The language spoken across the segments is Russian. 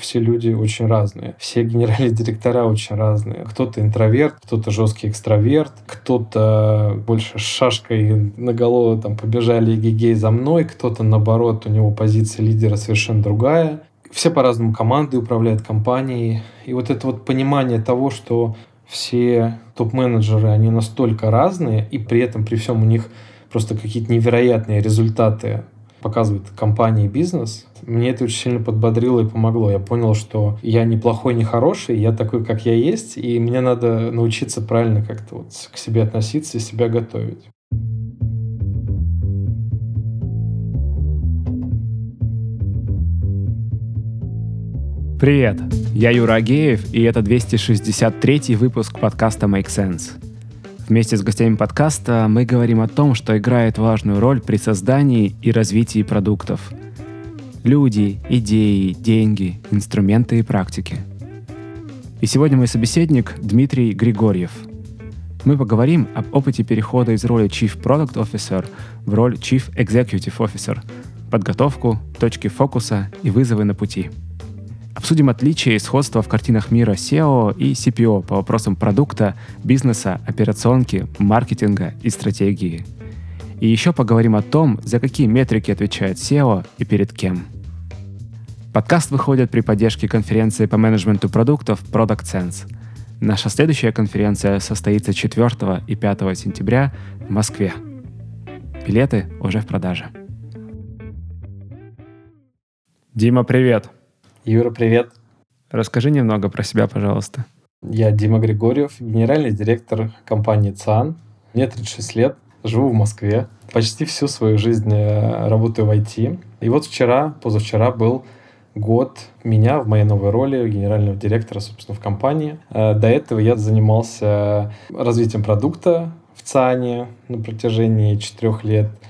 все люди очень разные. Все генеральные директора очень разные. Кто-то интроверт, кто-то жесткий экстраверт, кто-то больше шашкой на голову там побежали гигей за мной, кто-то наоборот, у него позиция лидера совершенно другая. Все по-разному команды управляют компанией. И вот это вот понимание того, что все топ-менеджеры, они настолько разные, и при этом при всем у них просто какие-то невероятные результаты показывает компания и бизнес, мне это очень сильно подбодрило и помогло. Я понял, что я не плохой, не хороший, я такой, как я есть, и мне надо научиться правильно как-то вот к себе относиться и себя готовить. Привет, я Юра Агеев, и это 263 выпуск подкаста Make Sense. Вместе с гостями подкаста мы говорим о том, что играет важную роль при создании и развитии продуктов. Люди, идеи, деньги, инструменты и практики. И сегодня мой собеседник Дмитрий Григорьев. Мы поговорим об опыте перехода из роли Chief Product Officer в роль Chief Executive Officer, подготовку, точки фокуса и вызовы на пути – Обсудим отличия и сходства в картинах мира SEO и CPO по вопросам продукта, бизнеса, операционки, маркетинга и стратегии. И еще поговорим о том, за какие метрики отвечает SEO и перед кем. Подкаст выходит при поддержке конференции по менеджменту продуктов Product Sense. Наша следующая конференция состоится 4 и 5 сентября в Москве. Билеты уже в продаже. Дима, привет! Юра, привет. Расскажи немного про себя, пожалуйста. Я Дима Григорьев, генеральный директор компании ЦАН. Мне 36 лет, живу в Москве. Почти всю свою жизнь э, работаю в IT. И вот вчера, позавчера был год меня в моей новой роли генерального директора, собственно, в компании. Э, до этого я занимался развитием продукта в ЦАНе на протяжении четырех лет –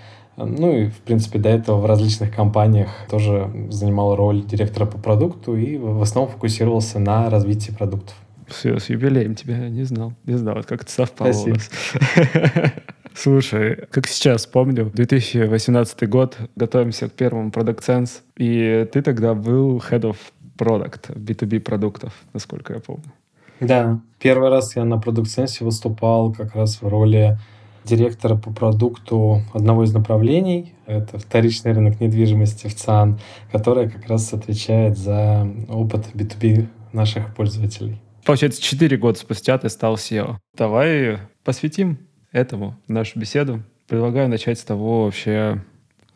ну и, в принципе, до этого в различных компаниях тоже занимал роль директора по продукту и в основном фокусировался на развитии продуктов. Все, с юбилеем тебя не знал. Не знал, как это совпало Спасибо. у нас. Слушай, как сейчас помню, 2018 год, готовимся к первому Product Sense, и ты тогда был Head of Product, B2B продуктов, насколько я помню. Да, первый раз я на Product Sense выступал как раз в роли директора по продукту одного из направлений. Это вторичный рынок недвижимости в ЦАН, которая как раз отвечает за опыт B2B наших пользователей. Получается, 4 года спустя ты стал SEO. Давай посвятим этому нашу беседу. Предлагаю начать с того вообще,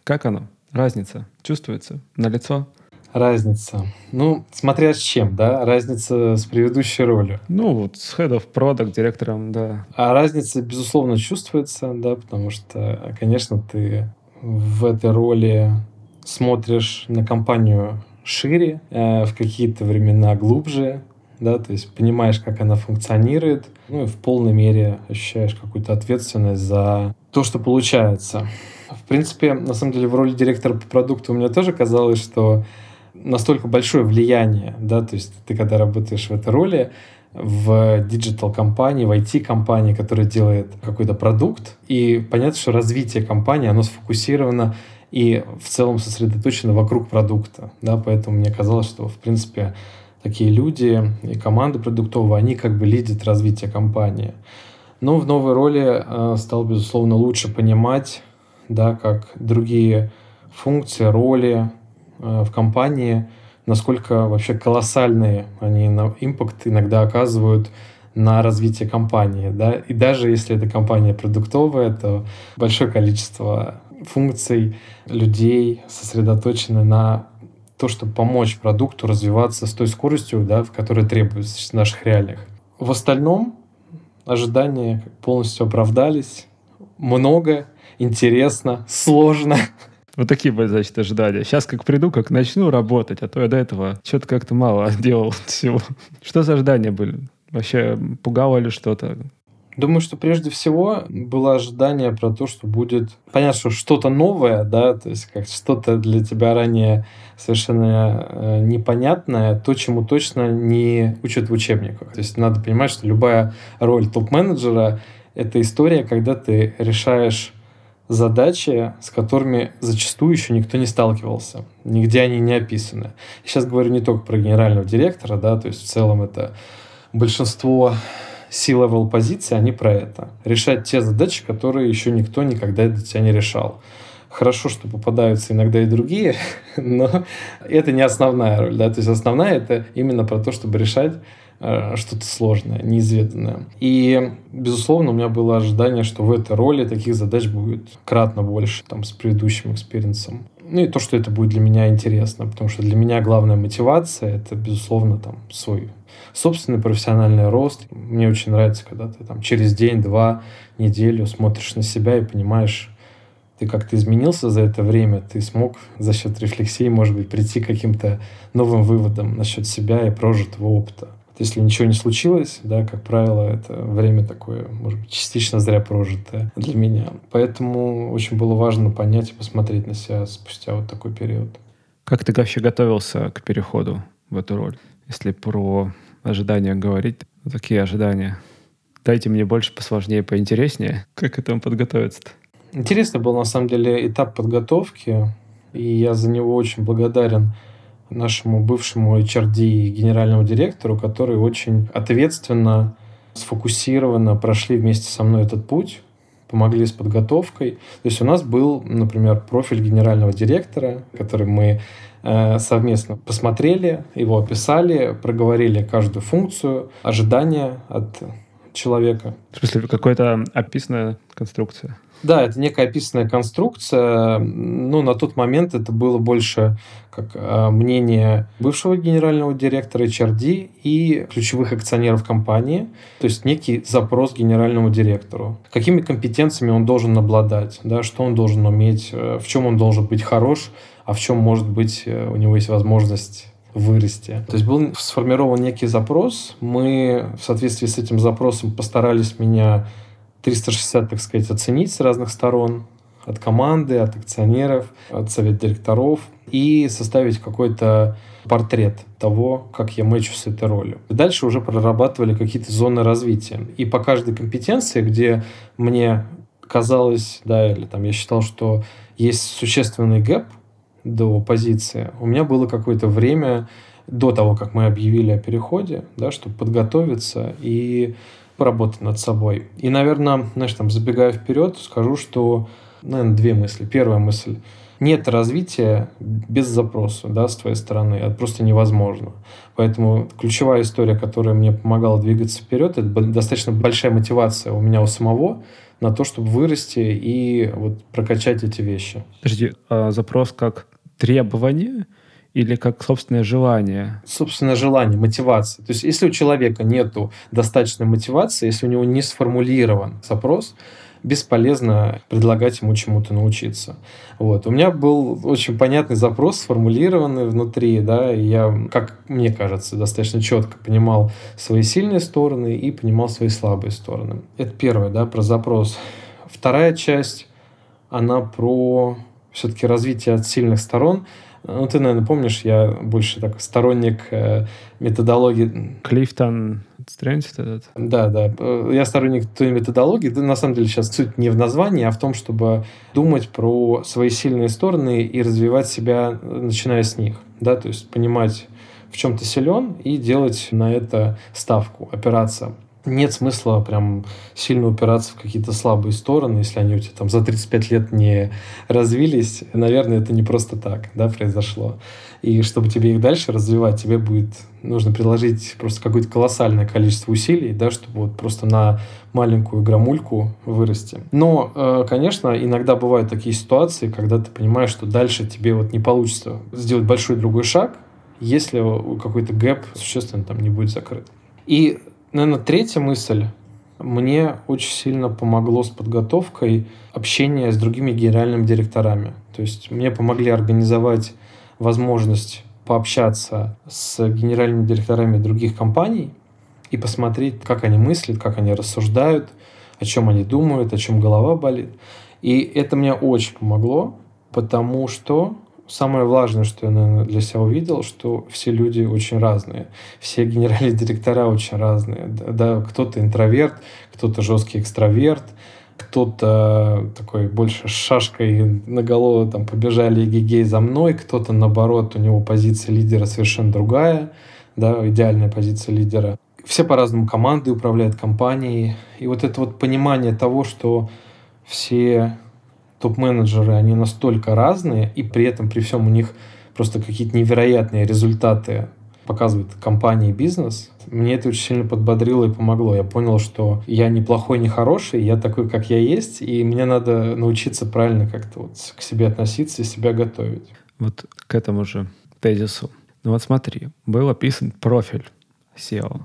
как оно, разница чувствуется на лицо? Разница. Ну, смотря с чем, да? Разница с предыдущей ролью. Ну, вот с Head of Product, директором, да. А разница, безусловно, чувствуется, да, потому что, конечно, ты в этой роли смотришь на компанию шире, э, в какие-то времена глубже, да, то есть понимаешь, как она функционирует, ну и в полной мере ощущаешь какую-то ответственность за то, что получается. В принципе, на самом деле, в роли директора по продукту у меня тоже казалось, что настолько большое влияние, да, то есть ты когда работаешь в этой роли, в digital-компании, в IT-компании, которая делает какой-то продукт, и понятно, что развитие компании, оно сфокусировано и в целом сосредоточено вокруг продукта, да, поэтому мне казалось, что, в принципе, такие люди и команды продуктовые, они как бы лидят развитие компании. Но в новой роли э, стал, безусловно, лучше понимать, да, как другие функции, роли, Э, в компании, насколько вообще колоссальные они на импакт иногда оказывают на развитие компании. Да? И даже если эта компания продуктовая, то большое количество функций людей сосредоточено на то, чтобы помочь продукту развиваться с той скоростью, да, в которой требуется в наших реалиях. В остальном ожидания полностью оправдались. Много, интересно, сложно. Вот такие были, значит, ожидания. Сейчас как приду, как начну работать, а то я до этого что-то как-то мало делал всего. Что за ожидания были? Вообще пугало ли что-то? Думаю, что прежде всего было ожидание про то, что будет понятно, что что-то новое, да, то есть как что-то для тебя ранее совершенно э, непонятное, то, чему точно не учат в учебниках. То есть надо понимать, что любая роль топ-менеджера — это история, когда ты решаешь задачи, с которыми зачастую еще никто не сталкивался. Нигде они не описаны. Я сейчас говорю не только про генерального директора, да, то есть в целом это большинство C-level позиций, они про это. Решать те задачи, которые еще никто никогда для тебя не решал. Хорошо, что попадаются иногда и другие, но это не основная роль. Да? То есть основная это именно про то, чтобы решать Э, что-то сложное, неизведанное. И, безусловно, у меня было ожидание, что в этой роли таких задач будет кратно больше там, с предыдущим экспириенсом. Ну и то, что это будет для меня интересно, потому что для меня главная мотивация — это, безусловно, там, свой собственный профессиональный рост. Мне очень нравится, когда ты там через день, два, неделю смотришь на себя и понимаешь, ты как-то изменился за это время, ты смог за счет рефлексии, может быть, прийти к каким-то новым выводам насчет себя и прожитого опыта. Если ничего не случилось, да, как правило, это время такое, может быть, частично зря прожитое для меня. Поэтому очень было важно понять и посмотреть на себя спустя вот такой период. Как ты вообще готовился к переходу в эту роль? Если про ожидания говорить, такие ожидания. Дайте мне больше посложнее, поинтереснее. Как к этому подготовиться-то? Интересный был, на самом деле, этап подготовки, и я за него очень благодарен нашему бывшему HRD и генеральному директору, которые очень ответственно, сфокусированно прошли вместе со мной этот путь, помогли с подготовкой. То есть у нас был, например, профиль генерального директора, который мы э, совместно посмотрели, его описали, проговорили каждую функцию, ожидания от человека. В смысле, какая-то описанная конструкция? Да, это некая описанная конструкция. Ну, на тот момент это было больше как а, мнение бывшего генерального директора HRD и ключевых акционеров компании, то есть некий запрос генеральному директору. Какими компетенциями он должен обладать, да, что он должен уметь, э, в чем он должен быть хорош, а в чем, может быть, э, у него есть возможность вырасти. То есть был сформирован некий запрос. Мы в соответствии с этим запросом постарались меня 360, так сказать, оценить с разных сторон, от команды, от акционеров, от совета директоров и составить какой-то портрет того, как я мэчу с этой ролью. Дальше уже прорабатывали какие-то зоны развития. И по каждой компетенции, где мне казалось, да, или там я считал, что есть существенный гэп до позиции, у меня было какое-то время до того, как мы объявили о переходе, да, чтобы подготовиться и поработать над собой. И, наверное, знаешь, там, забегая вперед, скажу, что, наверное, две мысли. Первая мысль. Нет развития без запроса да, с твоей стороны. Это просто невозможно. Поэтому ключевая история, которая мне помогала двигаться вперед, это достаточно большая мотивация у меня у самого на то, чтобы вырасти и вот прокачать эти вещи. Подожди, а запрос как требование или как собственное желание? Собственное желание, мотивация. То есть если у человека нет достаточной мотивации, если у него не сформулирован запрос, бесполезно предлагать ему чему-то научиться. Вот. У меня был очень понятный запрос, сформулированный внутри, да, и я, как мне кажется, достаточно четко понимал свои сильные стороны и понимал свои слабые стороны. Это первое, да, про запрос. Вторая часть, она про все-таки развитие от сильных сторон. Ну, ты, наверное, помнишь, я больше так сторонник э, методологии. Клифтон Стрэнс этот? Да, да. Я сторонник той методологии. Да, на самом деле сейчас суть не в названии, а в том, чтобы думать про свои сильные стороны и развивать себя, начиная с них. Да, то есть понимать, в чем ты силен, и делать на это ставку, опираться нет смысла прям сильно упираться в какие-то слабые стороны, если они у тебя там за 35 лет не развились. Наверное, это не просто так, да, произошло. И чтобы тебе их дальше развивать, тебе будет нужно приложить просто какое-то колоссальное количество усилий, да, чтобы вот просто на маленькую грамульку вырасти. Но, э, конечно, иногда бывают такие ситуации, когда ты понимаешь, что дальше тебе вот не получится сделать большой другой шаг, если какой-то гэп существенно там не будет закрыт. И Наверное, третья мысль. Мне очень сильно помогло с подготовкой общение с другими генеральными директорами. То есть мне помогли организовать возможность пообщаться с генеральными директорами других компаний и посмотреть, как они мыслят, как они рассуждают, о чем они думают, о чем голова болит. И это мне очень помогло, потому что самое важное, что я, наверное, для себя увидел, что все люди очень разные. Все генеральные директора очень разные. Да, кто-то интроверт, кто-то жесткий экстраверт, кто-то такой больше шашкой на голову там побежали гигей за мной, кто-то наоборот, у него позиция лидера совершенно другая, да, идеальная позиция лидера. Все по-разному команды управляют компанией. И вот это вот понимание того, что все топ-менеджеры, они настолько разные, и при этом при всем у них просто какие-то невероятные результаты показывает компания и бизнес, мне это очень сильно подбодрило и помогло. Я понял, что я не плохой, не хороший, я такой, как я есть, и мне надо научиться правильно как-то вот к себе относиться и себя готовить. Вот к этому же тезису. Ну вот смотри, был описан профиль SEO,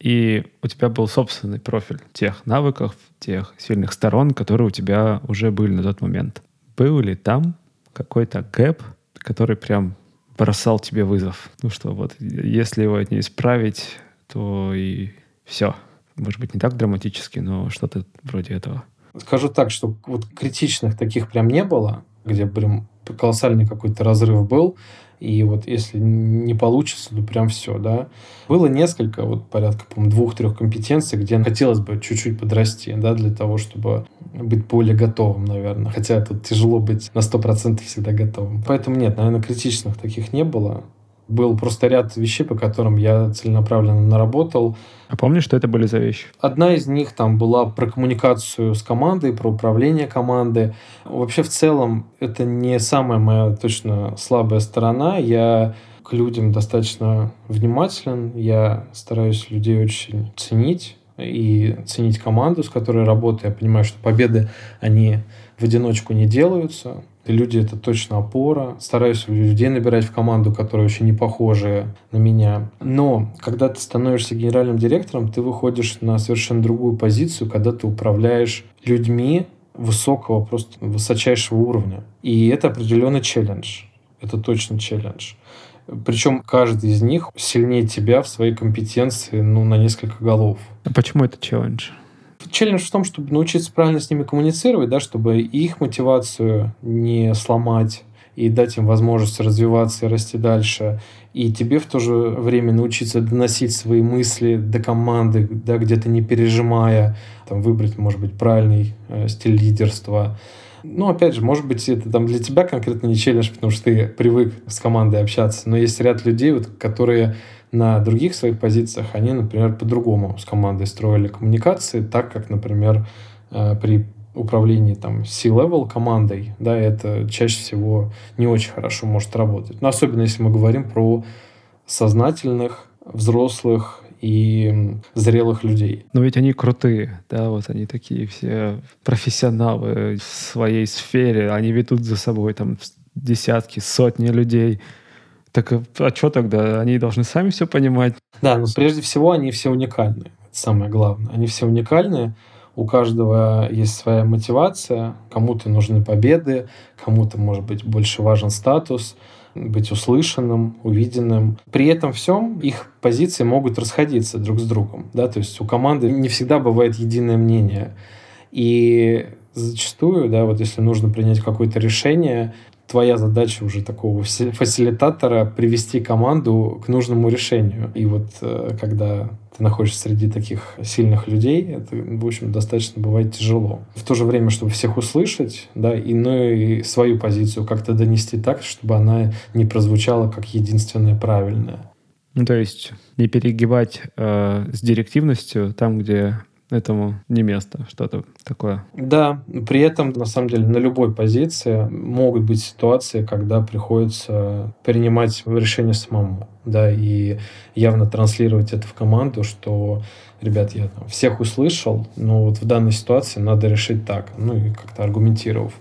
и у тебя был собственный профиль тех навыков, тех сильных сторон, которые у тебя уже были на тот момент. Был ли там какой-то гэп, который прям бросал тебе вызов. Ну что, вот, если его не исправить, то и все. Может быть, не так драматически, но что-то вроде этого. Скажу так, что вот критичных таких прям не было, где прям колоссальный какой-то разрыв был. И вот если не получится, то прям все, да. Было несколько, вот порядка, по двух-трех компетенций, где хотелось бы чуть-чуть подрасти, да, для того, чтобы быть более готовым, наверное. Хотя тут тяжело быть на 100% всегда готовым. Поэтому нет, наверное, критичных таких не было был просто ряд вещей, по которым я целенаправленно наработал. А помнишь, что это были за вещи? Одна из них там была про коммуникацию с командой, про управление командой. Вообще в целом это не самая моя точно слабая сторона. Я к людям достаточно внимателен, я стараюсь людей очень ценить и ценить команду, с которой работаю. Я понимаю, что победы, они в одиночку не делаются. Люди — это точно опора. Стараюсь людей набирать в команду, которые очень не похожи на меня. Но когда ты становишься генеральным директором, ты выходишь на совершенно другую позицию, когда ты управляешь людьми высокого, просто высочайшего уровня. И это определенный челлендж. Это точно челлендж. Причем каждый из них сильнее тебя в своей компетенции ну, на несколько голов. А почему это челлендж? Челлендж в том, чтобы научиться правильно с ними коммуницировать, да, чтобы их мотивацию не сломать и дать им возможность развиваться и расти дальше. И тебе в то же время научиться доносить свои мысли до команды, да, где-то не пережимая, там, выбрать, может быть, правильный э, стиль лидерства. Ну, опять же, может быть, это там для тебя конкретно не челлендж, потому что ты привык с командой общаться, но есть ряд людей, вот, которые на других своих позициях они, например, по-другому с командой строили коммуникации, так как, например, э, при управлении там C-level командой, да, это чаще всего не очень хорошо может работать. Но особенно если мы говорим про сознательных, взрослых и зрелых людей. Но ведь они крутые, да, вот они такие все профессионалы в своей сфере, они ведут за собой там десятки, сотни людей. Так а, а что тогда? Они должны сами все понимать. Да, но прежде всего они все уникальны. Это самое главное. Они все уникальны. У каждого есть своя мотивация. Кому-то нужны победы, кому-то, может быть, больше важен статус, быть услышанным, увиденным. При этом всем их позиции могут расходиться друг с другом. Да? То есть у команды не всегда бывает единое мнение. И зачастую, да, вот если нужно принять какое-то решение, твоя задача уже такого фасилитатора привести команду к нужному решению. И вот э, когда ты находишься среди таких сильных людей, это, в общем, достаточно бывает тяжело. В то же время, чтобы всех услышать, да, и, ну, и свою позицию как-то донести так, чтобы она не прозвучала как единственная правильная. Ну, то есть не перегибать э, с директивностью там, где этому не место, что-то такое. Да, при этом, на самом деле, на любой позиции могут быть ситуации, когда приходится принимать решение самому, да, и явно транслировать это в команду, что, ребят, я там всех услышал, но вот в данной ситуации надо решить так, ну и как-то аргументировав.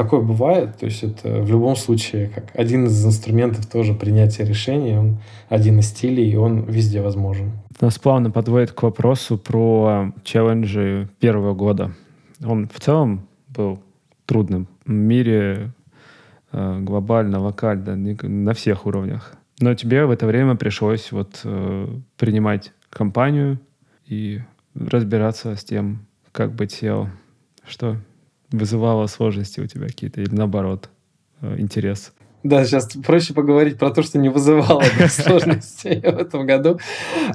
Такое бывает, то есть это в любом случае как один из инструментов тоже принятия решений, он один из стилей, и он везде возможен. Нас плавно подводит к вопросу про челленджи первого года. Он в целом был трудным в мире э, глобально, локально, на всех уровнях. Но тебе в это время пришлось вот э, принимать компанию и разбираться с тем, как быть SEO. Что вызывало сложности у тебя какие-то или наоборот э, интерес? Да, сейчас проще поговорить про то, что не вызывало сложностей в этом году.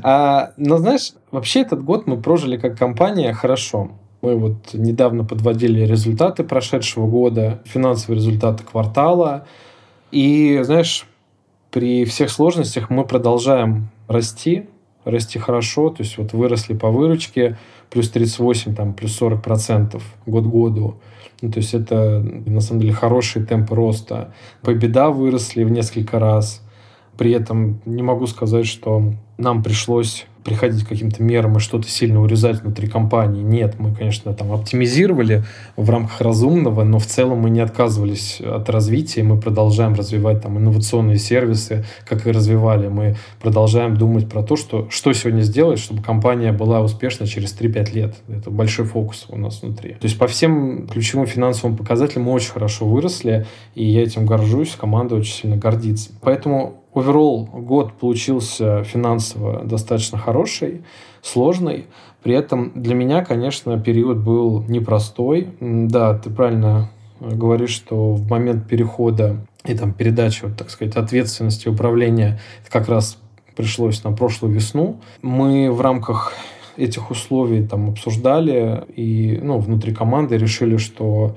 А, но знаешь, вообще этот год мы прожили как компания хорошо. Мы вот недавно подводили результаты прошедшего года, финансовые результаты квартала. И, знаешь, при всех сложностях мы продолжаем расти, расти хорошо, то есть вот выросли по выручке плюс 38, там, плюс 40 процентов год году. Ну, то есть это, на самом деле, хороший темп роста. Победа выросли в несколько раз. При этом не могу сказать, что нам пришлось приходить к каким-то мерам и что-то сильно урезать внутри компании. Нет, мы, конечно, там оптимизировали в рамках разумного, но в целом мы не отказывались от развития, мы продолжаем развивать там инновационные сервисы, как и развивали. Мы продолжаем думать про то, что, что сегодня сделать, чтобы компания была успешна через 3-5 лет. Это большой фокус у нас внутри. То есть по всем ключевым финансовым показателям мы очень хорошо выросли, и я этим горжусь, команда очень сильно гордится. Поэтому Оверолл год получился финансово достаточно хороший, сложный. При этом для меня, конечно, период был непростой. Да, ты правильно говоришь, что в момент перехода и там передачи, вот, так сказать, ответственности управления как раз пришлось на прошлую весну. Мы в рамках этих условий там обсуждали и ну, внутри команды решили, что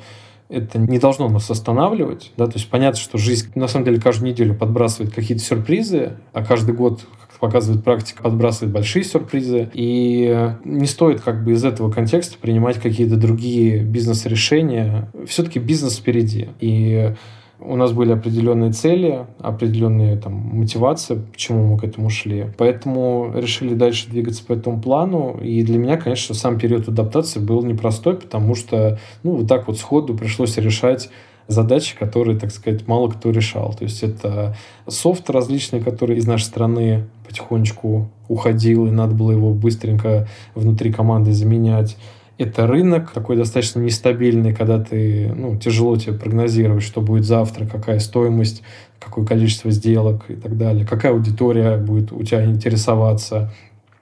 это не должно нас останавливать. Да? То есть понятно, что жизнь на самом деле каждую неделю подбрасывает какие-то сюрпризы, а каждый год показывает практика, подбрасывает большие сюрпризы. И не стоит как бы из этого контекста принимать какие-то другие бизнес-решения. Все-таки бизнес впереди. И у нас были определенные цели, определенные там, мотивации, почему мы к этому шли. Поэтому решили дальше двигаться по этому плану. И для меня, конечно, сам период адаптации был непростой, потому что ну, вот так вот сходу пришлось решать задачи, которые, так сказать, мало кто решал. То есть это софт различный, который из нашей страны потихонечку уходил, и надо было его быстренько внутри команды заменять это рынок такой достаточно нестабильный, когда ты, ну, тяжело тебе прогнозировать, что будет завтра, какая стоимость, какое количество сделок и так далее, какая аудитория будет у тебя интересоваться.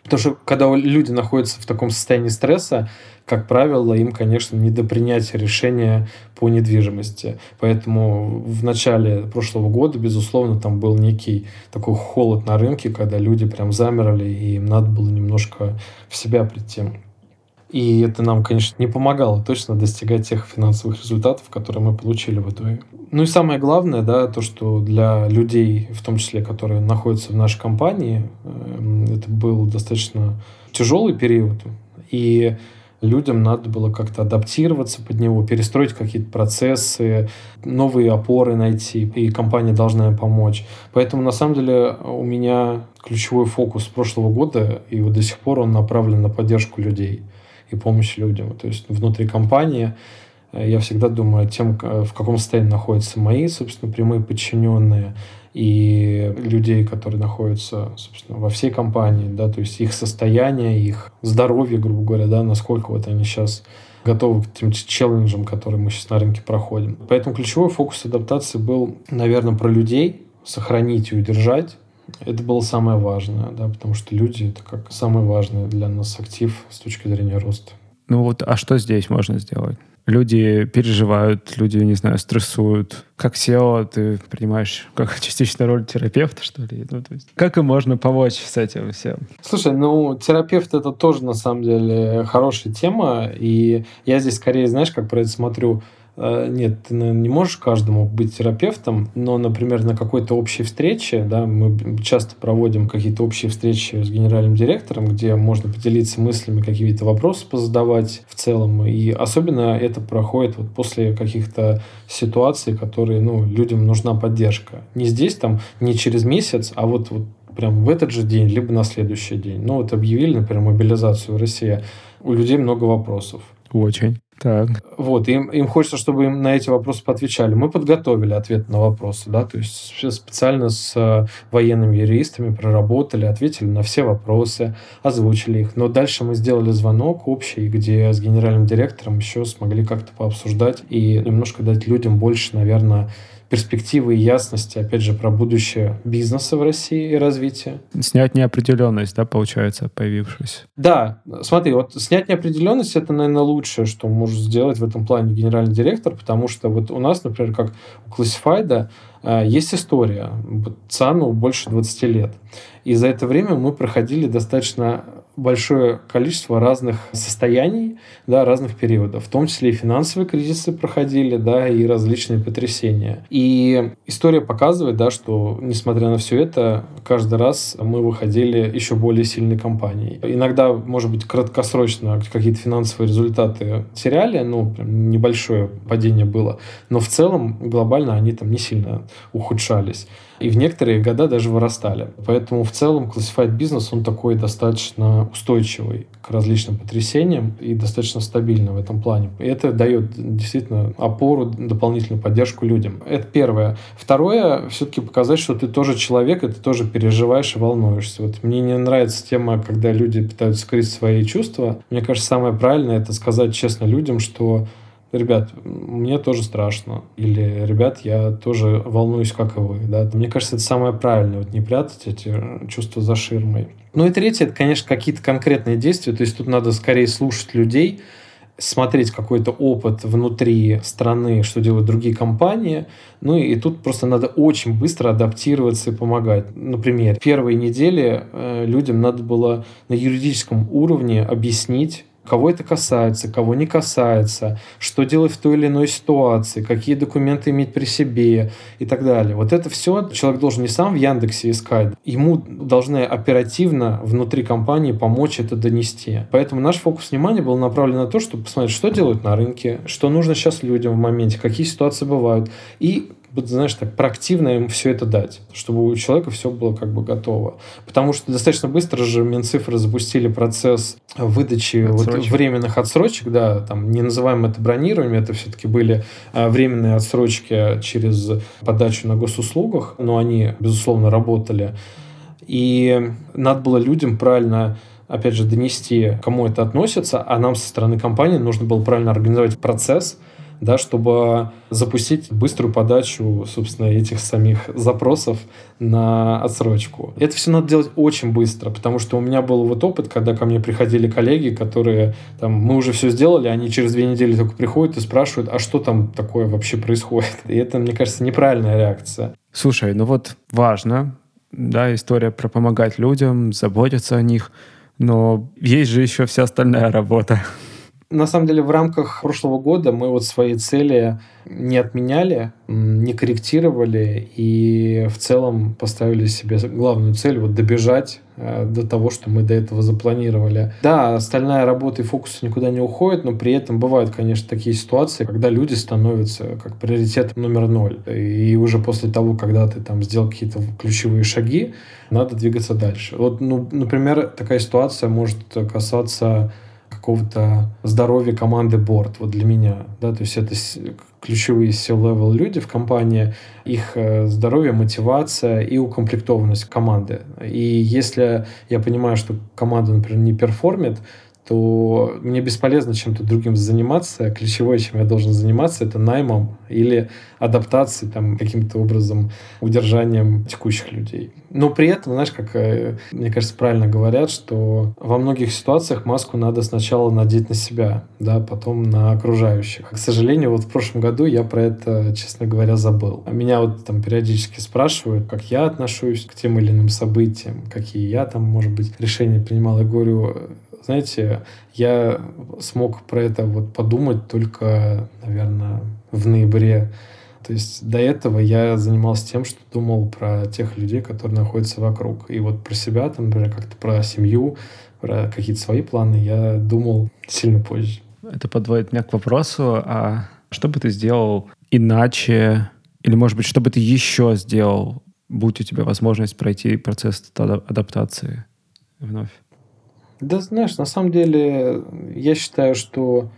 Потому что когда люди находятся в таком состоянии стресса, как правило, им, конечно, не до принятия решения по недвижимости. Поэтому в начале прошлого года, безусловно, там был некий такой холод на рынке, когда люди прям замерли, и им надо было немножко в себя прийти. И это нам, конечно, не помогало точно достигать тех финансовых результатов, которые мы получили в итоге. Ну и самое главное, да, то, что для людей, в том числе, которые находятся в нашей компании, эм, это был достаточно тяжелый период. И людям надо было как-то адаптироваться под него, перестроить какие-то процессы, новые опоры найти, и компания должна им помочь. Поэтому, на самом деле, у меня ключевой фокус прошлого года, и вот до сих пор он направлен на поддержку людей – и помощь людям. То есть внутри компании э, я всегда думаю о тем, в каком состоянии находятся мои, собственно, прямые подчиненные и людей, которые находятся, собственно, во всей компании, да, то есть их состояние, их здоровье, грубо говоря, да, насколько вот они сейчас готовы к тем челленджам, которые мы сейчас на рынке проходим. Поэтому ключевой фокус адаптации был, наверное, про людей, сохранить и удержать, это было самое важное, да, потому что люди — это как самый важный для нас актив с точки зрения роста. Ну вот, а что здесь можно сделать? Люди переживают, люди, не знаю, стрессуют. Как SEO ты принимаешь как частично роль терапевта, что ли? Ну, то есть, как им можно помочь с этим всем? Слушай, ну, терапевт — это тоже, на самом деле, хорошая тема. И я здесь скорее, знаешь, как про это смотрю, нет, ты не можешь каждому быть терапевтом, но, например, на какой-то общей встрече, да, мы часто проводим какие-то общие встречи с генеральным директором, где можно поделиться мыслями, какие-то вопросы позадавать в целом. И особенно это проходит вот после каких-то ситуаций, которые, ну, людям нужна поддержка. Не здесь, там, не через месяц, а вот, вот прям в этот же день, либо на следующий день. Ну, вот объявили, например, мобилизацию в России. У людей много вопросов. Очень. Так. Вот, им, им хочется, чтобы им на эти вопросы поотвечали. Мы подготовили ответ на вопросы, да, то есть специально с э, военными юристами проработали, ответили на все вопросы, озвучили их. Но дальше мы сделали звонок общий, где с генеральным директором еще смогли как-то пообсуждать и немножко дать людям больше, наверное, перспективы и ясности, опять же, про будущее бизнеса в России и развитие. Снять неопределенность, да, получается, появившуюся. Да, смотри, вот снять неопределенность это, наверное, лучшее, что может сделать в этом плане генеральный директор, потому что вот у нас, например, как у Classified, э, есть история. ЦАНу больше 20 лет. И за это время мы проходили достаточно большое количество разных состояний, да, разных периодов, в том числе и финансовые кризисы проходили, да, и различные потрясения. И история показывает, да, что, несмотря на все это, каждый раз мы выходили еще более сильной компанией. Иногда, может быть, краткосрочно какие-то финансовые результаты теряли, ну, прям небольшое падение было, но в целом глобально они там не сильно ухудшались и в некоторые года даже вырастали. Поэтому в целом Classified бизнес, он такой достаточно устойчивый к различным потрясениям и достаточно стабильный в этом плане. И это дает действительно опору, дополнительную поддержку людям. Это первое. Второе, все-таки показать, что ты тоже человек, и ты тоже переживаешь и волнуешься. Вот мне не нравится тема, когда люди пытаются скрыть свои чувства. Мне кажется, самое правильное это сказать честно людям, что ребят, мне тоже страшно. Или, ребят, я тоже волнуюсь, как и вы. Да? Мне кажется, это самое правильное, вот не прятать эти чувства за ширмой. Ну и третье, это, конечно, какие-то конкретные действия. То есть тут надо скорее слушать людей, смотреть какой-то опыт внутри страны, что делают другие компании. Ну и тут просто надо очень быстро адаптироваться и помогать. Например, первые недели э, людям надо было на юридическом уровне объяснить, кого это касается, кого не касается, что делать в той или иной ситуации, какие документы иметь при себе и так далее. Вот это все человек должен не сам в Яндексе искать, ему должны оперативно внутри компании помочь это донести. Поэтому наш фокус внимания был направлен на то, чтобы посмотреть, что делают на рынке, что нужно сейчас людям в моменте, какие ситуации бывают, и знаешь, так проактивно им все это дать, чтобы у человека все было как бы готово. Потому что достаточно быстро же Минцифры запустили процесс выдачи вот временных отсрочек, да, там не называем это бронированием, это все-таки были а, временные отсрочки через подачу на госуслугах, но они, безусловно, работали. И надо было людям правильно опять же, донести, кому это относится, а нам со стороны компании нужно было правильно организовать процесс, да, чтобы запустить быструю подачу, собственно, этих самих запросов на отсрочку. Это все надо делать очень быстро, потому что у меня был вот опыт, когда ко мне приходили коллеги, которые там, мы уже все сделали, они через две недели только приходят и спрашивают, а что там такое вообще происходит? И это, мне кажется, неправильная реакция. Слушай, ну вот важно, да, история про помогать людям, заботиться о них, но есть же еще вся остальная работа. На самом деле, в рамках прошлого года мы вот свои цели не отменяли, не корректировали и в целом поставили себе главную цель вот добежать э, до того, что мы до этого запланировали. Да, остальная работа и фокус никуда не уходит, но при этом бывают, конечно, такие ситуации, когда люди становятся как приоритет номер ноль. И уже после того, когда ты там сделал какие-то ключевые шаги, надо двигаться дальше. Вот, ну, например, такая ситуация может касаться какого-то здоровья команды борт, вот для меня, да, то есть это ключевые C-level люди в компании, их э, здоровье, мотивация и укомплектованность команды. И если я понимаю, что команда, например, не перформит, то мне бесполезно чем-то другим заниматься. Ключевое, чем я должен заниматься, это наймом или адаптацией, там, каким-то образом удержанием текущих людей. Но при этом, знаешь, как, э, мне кажется, правильно говорят, что во многих ситуациях маску надо сначала надеть на себя, да, потом на окружающих. К сожалению, вот в прошлом году я про это, честно говоря, забыл. Меня вот там периодически спрашивают, как я отношусь к тем или иным событиям, какие я там, может быть, решения принимал. Я говорю, знаете, я смог про это вот подумать только, наверное, в ноябре. То есть до этого я занимался тем, что думал про тех людей, которые находятся вокруг. И вот про себя, там, например, как-то про семью, про какие-то свои планы я думал сильно позже. Это подводит меня к вопросу, а что бы ты сделал иначе, или, может быть, что бы ты еще сделал, будь у тебя возможность пройти процесс адаптации вновь? Да, знаешь, на самом деле, я считаю, что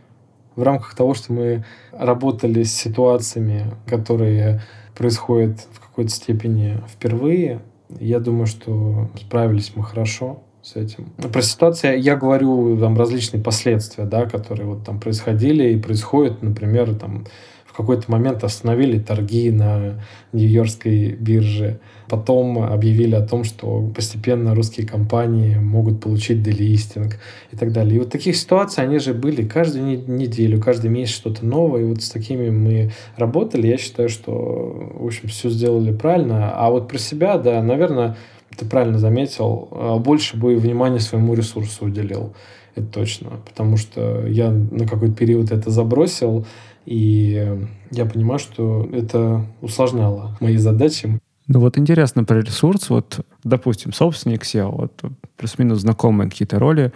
в рамках того, что мы работали с ситуациями, которые происходят в какой-то степени впервые, я думаю, что справились мы хорошо с этим. Про ситуацию я говорю там различные последствия, да, которые вот там происходили и происходят, например, там какой-то момент остановили торги на Нью-Йоркской бирже. Потом объявили о том, что постепенно русские компании могут получить делистинг и так далее. И вот таких ситуаций, они же были каждую неделю, каждый месяц что-то новое. И вот с такими мы работали. Я считаю, что, в общем, все сделали правильно. А вот про себя, да, наверное, ты правильно заметил, а, больше бы внимания своему ресурсу уделил. Это точно. Потому что я на какой-то период это забросил, и я понимаю, что это усложняло мои задачи. Ну вот интересно про ресурс. Вот, допустим, собственник SEO, вот плюс-минус знакомые какие-то роли.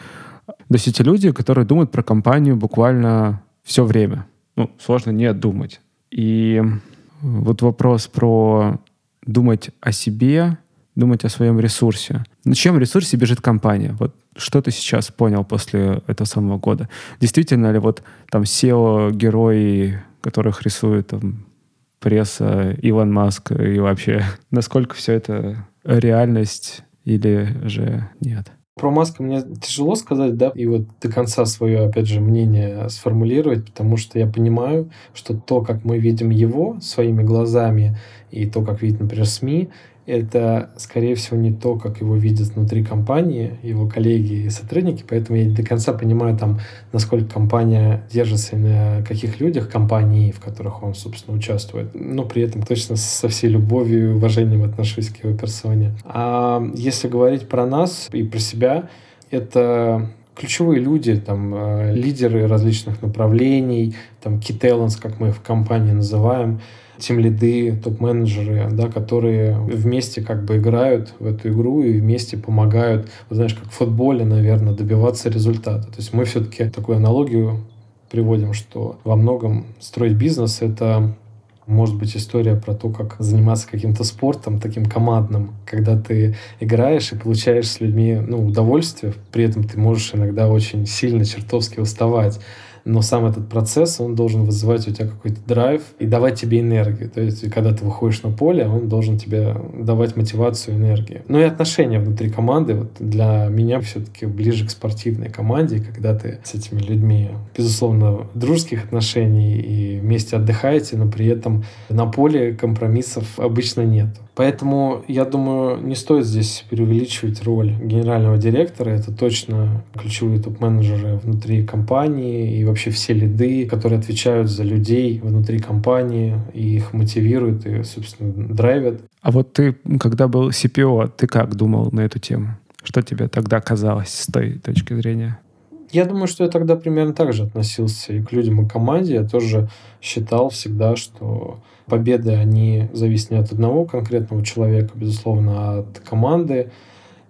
То есть эти люди, которые думают про компанию буквально все время. Ну, сложно не думать. И вот вопрос про думать о себе, думать о своем ресурсе. На чем ресурсе бежит компания? Вот что ты сейчас понял после этого самого года? Действительно ли вот там SEO-герои, которых рисует там, пресса, Илон Маск и вообще, насколько все это реальность или же нет? Про Маска мне тяжело сказать, да, и вот до конца свое, опять же, мнение сформулировать, потому что я понимаю, что то, как мы видим его своими глазами, и то, как видит, например, СМИ, это, скорее всего, не то, как его видят внутри компании, его коллеги и сотрудники, поэтому я не до конца понимаю, там, насколько компания держится на каких людях компании, в которых он, собственно, участвует. Но при этом точно со всей любовью и уважением отношусь к его персоне. А если говорить про нас и про себя, это ключевые люди, там, э, лидеры различных направлений, там, key talents, как мы их в компании называем, тем лиды, топ-менеджеры, да, которые вместе как бы играют в эту игру и вместе помогают, вот знаешь, как в футболе, наверное, добиваться результата. То есть мы все-таки такую аналогию приводим, что во многом строить бизнес — это может быть история про то, как заниматься каким-то спортом таким командным, когда ты играешь и получаешь с людьми ну, удовольствие, при этом ты можешь иногда очень сильно чертовски уставать но сам этот процесс, он должен вызывать у тебя какой-то драйв и давать тебе энергию. То есть, когда ты выходишь на поле, он должен тебе давать мотивацию, энергию. Ну и отношения внутри команды. Вот для меня все-таки ближе к спортивной команде, когда ты с этими людьми, безусловно, дружеских отношений и вместе отдыхаете, но при этом на поле компромиссов обычно нет. Поэтому, я думаю, не стоит здесь преувеличивать роль генерального директора. Это точно ключевые топ-менеджеры внутри компании и вообще все лиды, которые отвечают за людей внутри компании и их мотивируют и, собственно, драйвят. А вот ты, когда был CPO, ты как думал на эту тему? Что тебе тогда казалось с той точки зрения? Я думаю, что я тогда примерно так же относился и к людям, и к команде. Я тоже считал всегда, что победы, они зависят не от одного конкретного человека, безусловно, а от команды.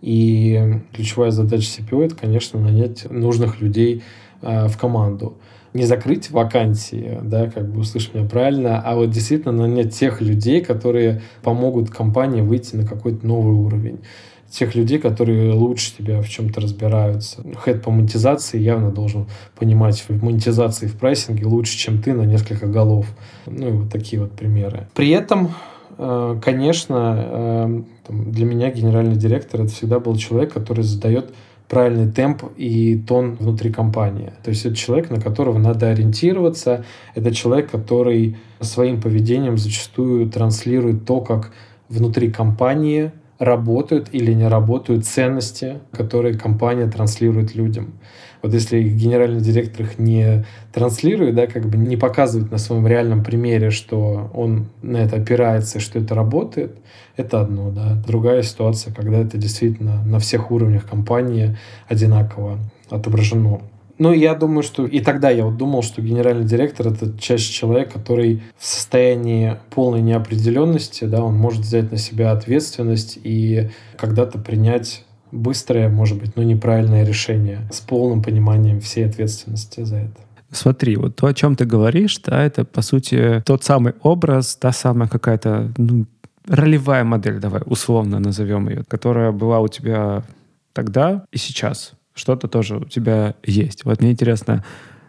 И ключевая задача CPO – это, конечно, нанять нужных людей э, в команду. Не закрыть вакансии, да, как бы услышь меня правильно, а вот действительно нанять тех людей, которые помогут компании выйти на какой-то новый уровень тех людей, которые лучше тебя в чем-то разбираются. Хед по монетизации явно должен понимать в монетизации, в прайсинге лучше, чем ты на несколько голов. Ну и вот такие вот примеры. При этом э, конечно, э, для меня генеральный директор это всегда был человек, который задает правильный темп и тон внутри компании. То есть это человек, на которого надо ориентироваться. Это человек, который своим поведением зачастую транслирует то, как внутри компании работают или не работают ценности, которые компания транслирует людям. Вот если генеральный директор их не транслирует, да, как бы не показывает на своем реальном примере, что он на это опирается, что это работает, это одно, да. Другая ситуация, когда это действительно на всех уровнях компании одинаково отображено. Ну, я думаю, что и тогда я вот думал, что генеральный директор это чаще человек, который в состоянии полной неопределенности, да, он может взять на себя ответственность и когда-то принять быстрое, может быть, но неправильное решение с полным пониманием всей ответственности за это. Смотри, вот то, о чем ты говоришь, да, это, по сути, тот самый образ, та самая какая-то, ну, ролевая модель, давай условно назовем ее, которая была у тебя тогда и сейчас что-то тоже у тебя есть. Вот мне интересно,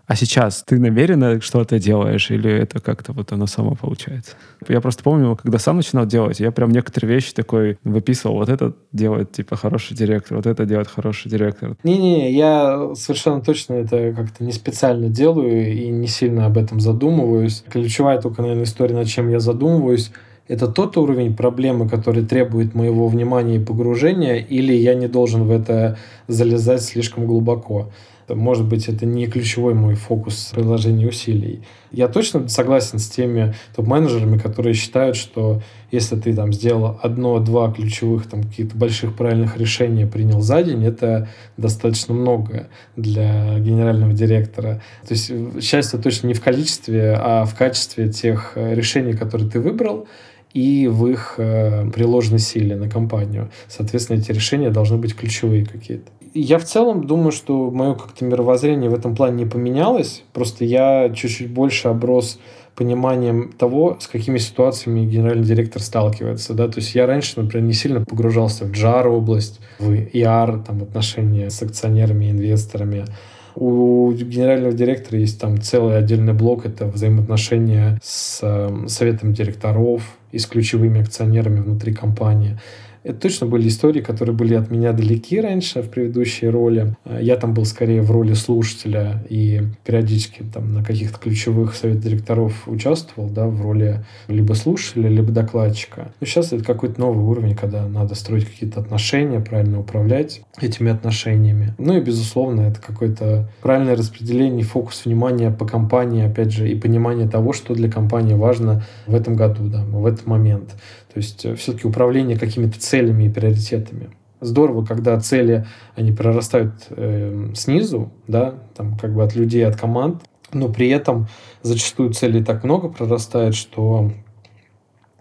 а сейчас ты намеренно что-то делаешь или это как-то вот оно само получается? Я просто помню, когда сам начинал делать, я прям некоторые вещи такой выписывал. Вот это делает, типа, хороший директор, вот это делает хороший директор. Не-не, я совершенно точно это как-то не специально делаю и не сильно об этом задумываюсь. Ключевая только, наверное, история, над чем я задумываюсь, это тот уровень проблемы, который требует моего внимания и погружения, или я не должен в это залезать слишком глубоко. Может быть, это не ключевой мой фокус приложения усилий. Я точно согласен с теми топ-менеджерами, которые считают, что если ты там сделал одно-два ключевых там каких-то больших правильных решения принял за день, это достаточно много для генерального директора. То есть счастье точно не в количестве, а в качестве тех э, решений, которые ты выбрал, и в их э, приложенной силе на компанию. Соответственно, эти решения должны быть ключевые какие-то. Я в целом думаю, что мое как-то мировоззрение в этом плане не поменялось. Просто я чуть-чуть больше оброс пониманием того, с какими ситуациями генеральный директор сталкивается. Да? То есть я раньше, например, не сильно погружался в JAR область, в ER, там, отношения с акционерами, инвесторами. У генерального директора есть там целый отдельный блок, это взаимоотношения с э, советом директоров и с ключевыми акционерами внутри компании. Это точно были истории, которые были от меня далеки раньше в предыдущей роли. Я там был скорее в роли слушателя и периодически там на каких-то ключевых совет директоров участвовал, да, в роли либо слушателя, либо докладчика. Но сейчас это какой-то новый уровень, когда надо строить какие-то отношения, правильно управлять этими отношениями. Ну и, безусловно, это какое-то правильное распределение, фокус внимания по компании, опять же, и понимание того, что для компании важно в этом году, да, в этот момент. То есть э, все-таки управление какими-то целями и приоритетами. Здорово, когда цели, они прорастают э, снизу, да, там как бы от людей, от команд, но при этом зачастую целей так много прорастает, что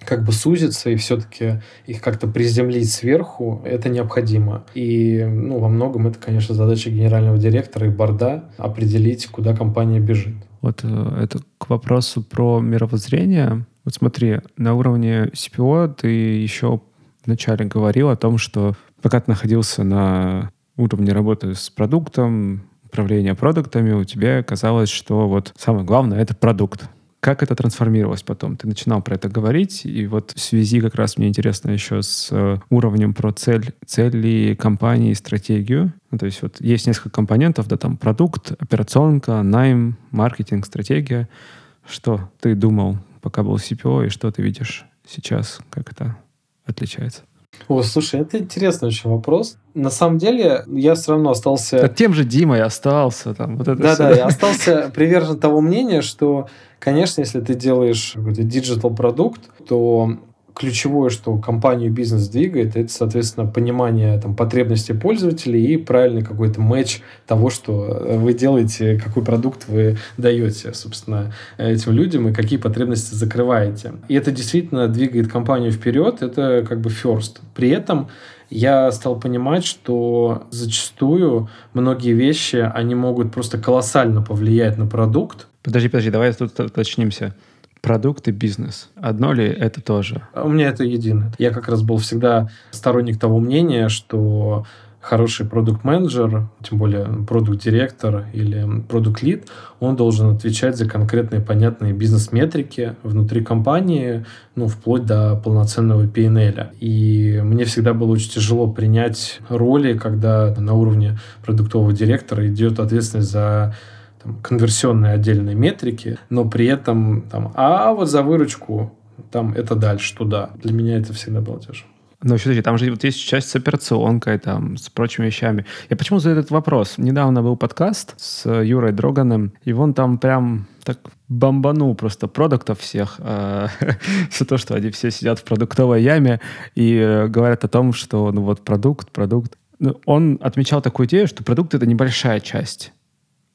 как бы сузиться и все-таки их как-то приземлить сверху, это необходимо. И ну, во многом это, конечно, задача генерального директора и борда определить, куда компания бежит. Вот э, это к вопросу про мировоззрение. Вот смотри, на уровне CPO ты еще вначале говорил о том, что пока ты находился на уровне работы с продуктом, управления продуктами, у тебя казалось, что вот самое главное — это продукт. Как это трансформировалось потом? Ты начинал про это говорить, и вот в связи как раз мне интересно еще с э, уровнем про цель, цели компании, стратегию. Ну, то есть вот есть несколько компонентов, да, там продукт, операционка, найм, маркетинг, стратегия. Что ты думал, пока был CPO, и что ты видишь сейчас, как это отличается? О, слушай, это интересный очень вопрос. На самом деле, я все равно остался... Да, тем же Димой остался. Там, вот Да-да, я остался привержен того мнения, что, конечно, если ты делаешь какой-то digital-продукт, то ключевое, что компанию бизнес двигает, это, соответственно, понимание там, потребностей пользователей и правильный какой-то матч того, что вы делаете, какой продукт вы даете, собственно, этим людям и какие потребности закрываете. И это действительно двигает компанию вперед, это как бы first. При этом я стал понимать, что зачастую многие вещи, они могут просто колоссально повлиять на продукт. Подожди, подожди, давай тут уточнимся продукт и бизнес. Одно ли это тоже? У меня это единое. Я как раз был всегда сторонник того мнения, что хороший продукт-менеджер, тем более продукт-директор или продукт-лид, он должен отвечать за конкретные понятные бизнес-метрики внутри компании, ну, вплоть до полноценного PNL. И мне всегда было очень тяжело принять роли, когда на уровне продуктового директора идет ответственность за там, конверсионные отдельные метрики, но при этом там, а вот за выручку там это дальше туда. Для меня это всегда было тяжело. Но все-таки там же вот есть часть с операционкой, там, с прочими вещами. Я почему задаю этот вопрос? Недавно был подкаст с Юрой Дроганом, и он там прям так бомбанул просто продуктов всех. Э, все то, что они все сидят в продуктовой яме и э, говорят о том, что ну вот продукт, продукт. Ну, он отмечал такую идею, что продукт — это небольшая часть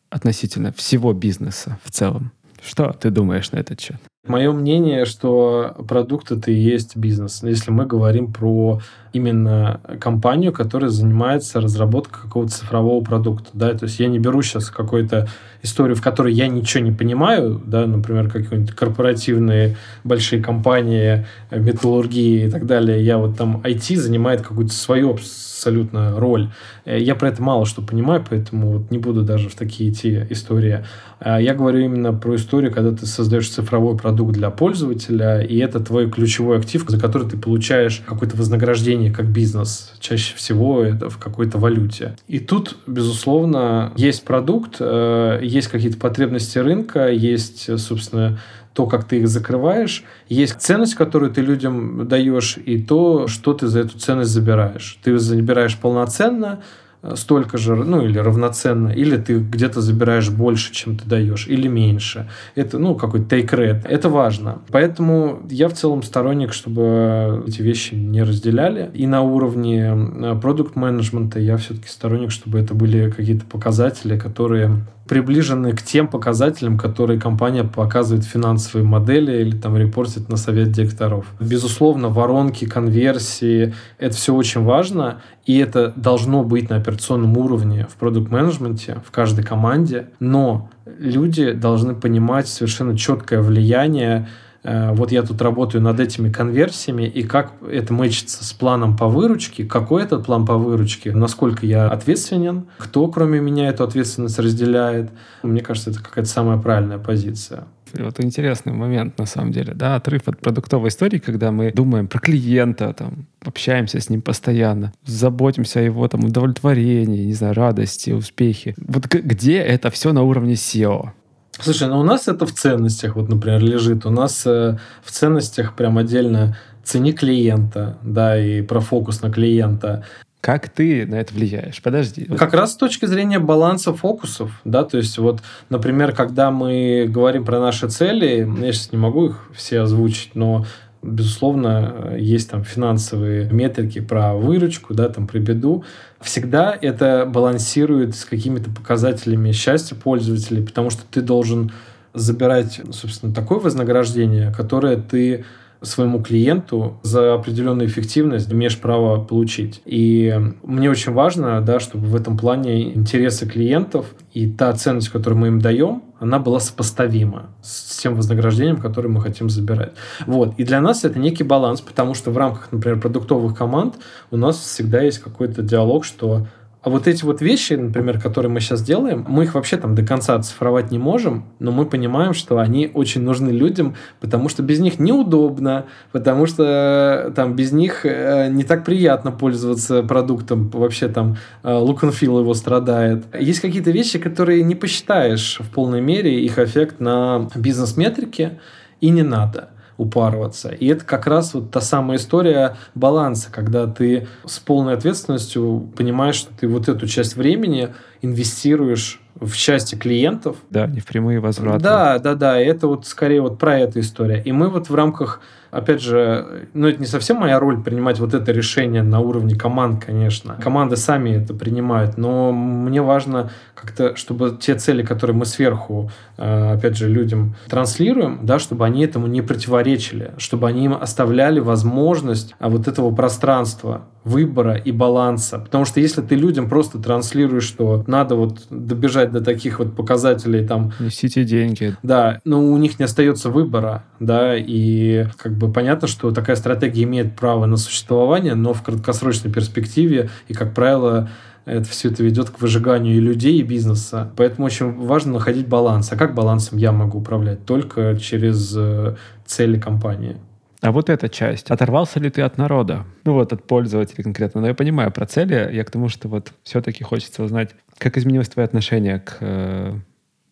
относительно всего бизнеса в целом. Что ты думаешь на этот счет? Мое мнение, что продукт это и есть бизнес. Если мы говорим про именно компанию, которая занимается разработкой какого-то цифрового продукта, да, то есть я не беру сейчас какую-то историю, в которой я ничего не понимаю, да, например, какие-нибудь корпоративные большие компании, металлургии и так далее, я вот там IT занимает какую-то свою абсолютно роль. Э, я про это мало что понимаю, поэтому вот не буду даже в такие идти истории. А я говорю именно про историю, когда ты создаешь цифровой продукт для пользователя, и это твой ключевой актив, за который ты получаешь какое-то вознаграждение как бизнес. Чаще всего это в какой-то валюте. И тут, безусловно, есть продукт, э, есть какие-то потребности рынка, есть, собственно, то, как ты их закрываешь, есть ценность, которую ты людям даешь, и то, что ты за эту ценность забираешь. Ты забираешь полноценно, Э, столько же, ну, или равноценно, или ты где-то забираешь больше, чем ты даешь, или меньше. Это, ну, какой-то rate. Это важно. Поэтому я в целом сторонник, чтобы эти вещи не разделяли. И на уровне продукт менеджмента я все-таки сторонник, чтобы это были какие-то показатели, которые приближены к тем показателям, которые компания показывает в финансовой модели или там репортит на совет директоров. Безусловно, воронки, конверсии — это все очень важно, и это должно быть на операционном уровне в продукт-менеджменте, в каждой команде, но люди должны понимать совершенно четкое влияние вот я тут работаю над этими конверсиями, и как это мэчится с планом по выручке, какой этот план по выручке, насколько я ответственен, кто кроме меня эту ответственность разделяет. Мне кажется, это какая-то самая правильная позиция. Вот интересный момент, на самом деле, да, отрыв от продуктовой истории, когда мы думаем про клиента, там, общаемся с ним постоянно, заботимся о его там удовлетворении, не знаю, радости, успехе. Вот где это все на уровне SEO? Слушай, ну у нас это в ценностях, вот, например, лежит. У нас э, в ценностях прям отдельно цени клиента, да, и про фокус на клиента. Как ты на это влияешь? Подожди. Как раз с точки зрения баланса фокусов, да, то есть вот, например, когда мы говорим про наши цели, я сейчас не могу их все озвучить, но Безусловно, есть там финансовые метрики про выручку, да, там про беду. Всегда это балансирует с какими-то показателями счастья пользователей, потому что ты должен забирать, собственно, такое вознаграждение, которое ты своему клиенту за определенную эффективность имеешь право получить. И мне очень важно, да, чтобы в этом плане интересы клиентов и та ценность, которую мы им даем, она была сопоставима с тем вознаграждением, которое мы хотим забирать. Вот. И для нас это некий баланс, потому что в рамках, например, продуктовых команд у нас всегда есть какой-то диалог, что а вот эти вот вещи, например, которые мы сейчас делаем, мы их вообще там до конца оцифровать не можем, но мы понимаем, что они очень нужны людям, потому что без них неудобно, потому что э, там без них э, не так приятно пользоваться продуктом, вообще там э, look and feel его страдает. Есть какие-то вещи, которые не посчитаешь в полной мере их эффект на бизнес-метрике, и не надо упарываться. И это как раз вот та самая история баланса, когда ты с полной ответственностью понимаешь, что ты вот эту часть времени инвестируешь в счастье клиентов. Да, не в прямые возвраты. Да, да, да. Это вот скорее вот про эту историю. И мы вот в рамках опять же, ну, это не совсем моя роль принимать вот это решение на уровне команд, конечно. Команды сами это принимают, но мне важно как-то, чтобы те цели, которые мы сверху, э, опять же, людям транслируем, да, чтобы они этому не противоречили, чтобы они им оставляли возможность а, вот этого пространства выбора и баланса. Потому что если ты людям просто транслируешь, что надо вот добежать до таких вот показателей там... Несите деньги. Да, но у них не остается выбора, да, и как бы понятно, что такая стратегия имеет право на существование, но в краткосрочной перспективе и, как правило, это все это ведет к выжиганию и людей, и бизнеса. Поэтому очень важно находить баланс. А как балансом я могу управлять? Только через э, цели компании. А вот эта часть. Оторвался ли ты от народа? Ну вот от пользователей конкретно. Но я понимаю про цели. Я к тому, что вот все-таки хочется узнать, как изменилось твое отношение к э,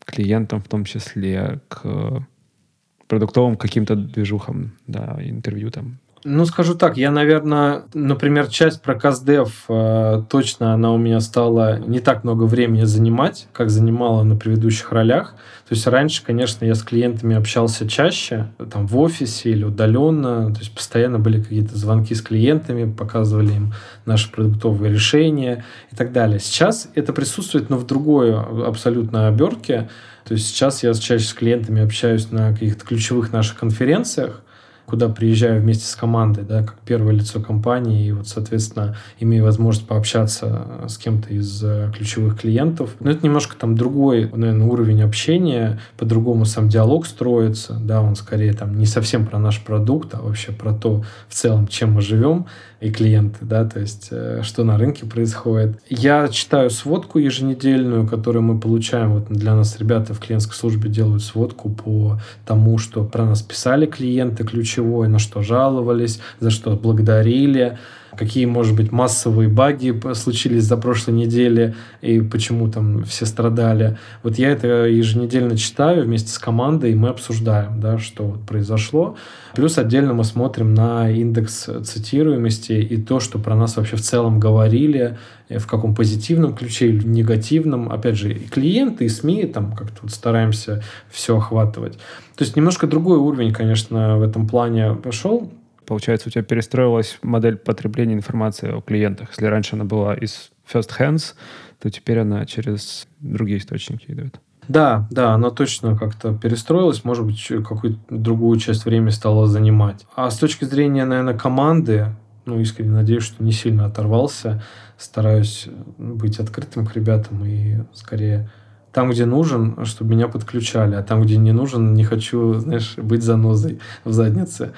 клиентам, в том числе к продуктовым каким-то движухам, да, интервью там. Ну, скажу так, я, наверное, например, часть про Каздев, э, точно она у меня стала не так много времени занимать, как занимала на предыдущих ролях. То есть раньше, конечно, я с клиентами общался чаще, там в офисе или удаленно, то есть постоянно были какие-то звонки с клиентами, показывали им наши продуктовые решения и так далее. Сейчас это присутствует, но в другой абсолютно обертке. То есть сейчас я чаще с клиентами общаюсь на каких-то ключевых наших конференциях, куда приезжаю вместе с командой, да, как первое лицо компании, и вот, соответственно, имею возможность пообщаться с кем-то из э, ключевых клиентов. Но это немножко там другой, наверное, уровень общения, по-другому сам диалог строится, да, он скорее там не совсем про наш продукт, а вообще про то в целом, чем мы живем, и клиенты, да, то есть э, что на рынке происходит. Я читаю сводку еженедельную, которую мы получаем, вот для нас ребята в клиентской службе делают сводку по тому, что про нас писали клиенты ключевой, на что жаловались, за что благодарили. Какие, может быть, массовые баги случились за прошлой неделе и почему там все страдали. Вот я это еженедельно читаю вместе с командой, и мы обсуждаем, да, что произошло. Плюс отдельно мы смотрим на индекс цитируемости и то, что про нас вообще в целом говорили, э, в каком позитивном ключе или негативном. Опять же, и клиенты, и СМИ, там как-то вот стараемся все охватывать. То есть немножко другой уровень, конечно, в этом плане пошел. Получается, у тебя перестроилась модель потребления информации о клиентах. Если раньше она была из first hands, то теперь она через другие источники идет. Да, да, она точно как-то перестроилась, может быть, какую-то другую часть времени стала занимать. А с точки зрения, наверное, команды, ну, искренне надеюсь, что не сильно оторвался, стараюсь быть открытым к ребятам и скорее там, где нужен, чтобы меня подключали, а там, где не нужен, не хочу, знаешь, быть занозой в заднице.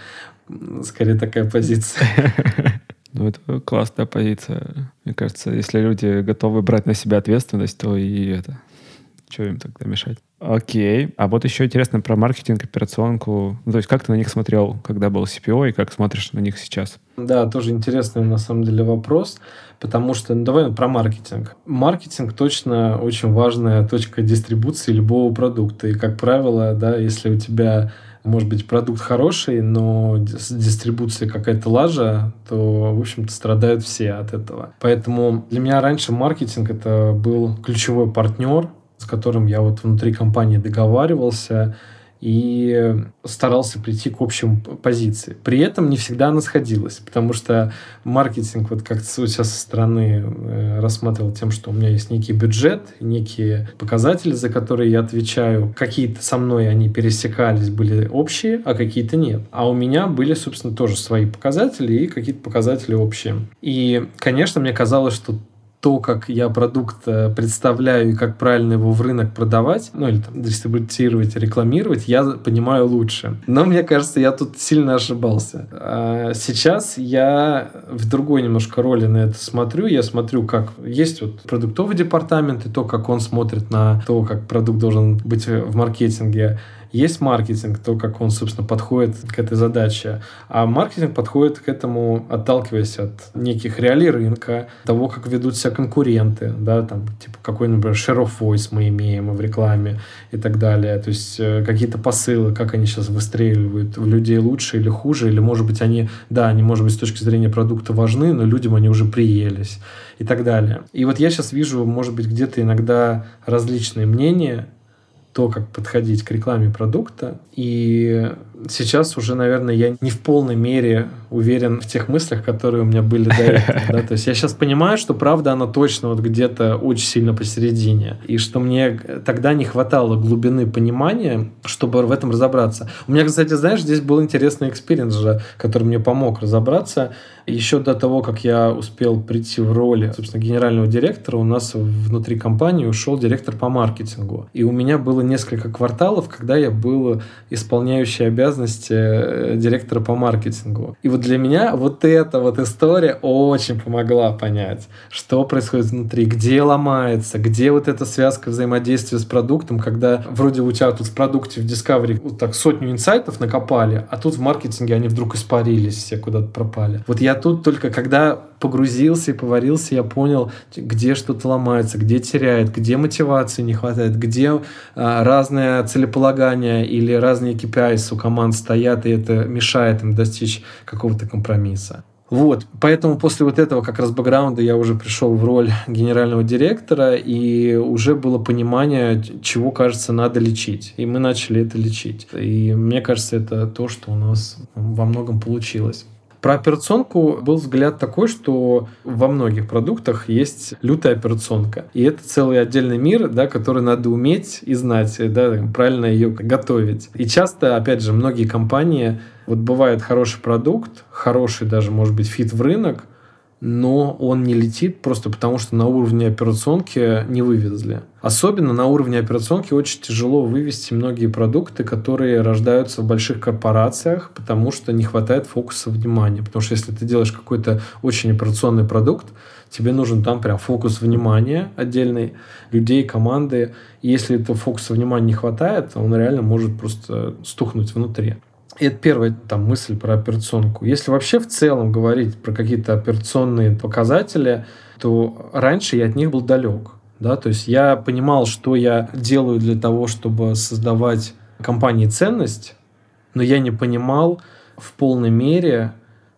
Скорее такая позиция. Ну, это классная позиция. Мне кажется, если люди готовы брать на себя ответственность, то и это что им тогда мешать? Окей. А вот еще интересно про маркетинг, операционку. Ну, то есть как ты на них смотрел, когда был CPO, и как смотришь на них сейчас? Да, тоже интересный на самом деле вопрос, потому что, ну, давай про маркетинг. Маркетинг точно очень важная точка дистрибуции любого продукта. И, как правило, да, если у тебя может быть, продукт хороший, но с дистрибуцией какая-то лажа, то, в общем-то, страдают все от этого. Поэтому для меня раньше маркетинг это был ключевой партнер, с которым я вот внутри компании договаривался и старался прийти к общим позиции. При этом не всегда она сходилась, потому что маркетинг вот как-то сейчас со стороны э, рассматривал тем, что у меня есть некий бюджет, некие показатели, за которые я отвечаю. Какие-то со мной они пересекались, были общие, а какие-то нет. А у меня были, собственно, тоже свои показатели и какие-то показатели общие. И, конечно, мне казалось, что то, как я продукт э, представляю и как правильно его в рынок продавать, ну или там дистрибутировать, рекламировать, я понимаю лучше. Но мне кажется, я тут сильно ошибался. А сейчас я в другой немножко роли на это смотрю. Я смотрю, как есть вот продуктовый департамент и то, как он смотрит на то, как продукт должен быть в маркетинге. Есть маркетинг, то, как он, собственно, подходит к этой задаче. А маркетинг подходит к этому, отталкиваясь от неких реалий рынка, того, как ведут себя конкуренты, да, там, типа, какой, например, share of voice мы имеем в рекламе и так далее. То есть, э, какие-то посылы, как они сейчас выстреливают, в людей лучше или хуже, или, может быть, они, да, они, может быть, с точки зрения продукта важны, но людям они уже приелись и так далее. И вот я сейчас вижу, может быть, где-то иногда различные мнения, то, как подходить к рекламе продукта. И сейчас уже, наверное, я не в полной мере уверен в тех мыслях, которые у меня были до этого. Да? То есть я сейчас понимаю, что правда она точно вот где-то очень сильно посередине. И что мне тогда не хватало глубины понимания, чтобы в этом разобраться. У меня, кстати, знаешь, здесь был интересный experience же, который мне помог разобраться. Еще до того, как я успел прийти в роль, собственно, генерального директора, у нас внутри компании ушел директор по маркетингу. И у меня было несколько кварталов, когда я был исполняющий обязанности э, директора по маркетингу. И вот для меня вот эта вот история очень помогла понять, что происходит внутри, где ломается, где вот эта связка взаимодействия с продуктом, когда вроде у тебя тут в продукте в Discovery вот так сотню инсайтов накопали, а тут в маркетинге они вдруг испарились, все куда-то пропали. Вот я тут только когда погрузился и поварился, я понял, где что-то ломается, где теряет, где мотивации не хватает, где а, разное целеполагание или разные KPIs у команд стоят, и это мешает им достичь какого-то компромисса. Вот, поэтому после вот этого как раз бэкграунда я уже пришел в роль генерального директора, и уже было понимание, чего, кажется, надо лечить. И мы начали это лечить. И мне кажется, это то, что у нас во многом получилось. Про операционку был взгляд такой, что во многих продуктах есть лютая операционка. И это целый отдельный мир, да, который надо уметь и знать, да, правильно ее готовить. И часто, опять же, многие компании, вот бывает хороший продукт, хороший даже, может быть, fit в рынок, но он не летит просто потому, что на уровне операционки не вывезли. Особенно на уровне операционки очень тяжело вывести многие продукты, которые рождаются в больших корпорациях, потому что не хватает фокуса внимания. Потому что если ты делаешь какой-то очень операционный продукт, тебе нужен там прям фокус внимания отдельный, людей, команды. И если этого фокуса внимания не хватает, он реально может просто стухнуть внутри. И это первая там, мысль про операционку. Если вообще в целом говорить про какие-то операционные показатели, то раньше я от них был далек. Да? То есть я понимал, что я делаю для того, чтобы создавать компании ценность, но я не понимал в полной мере,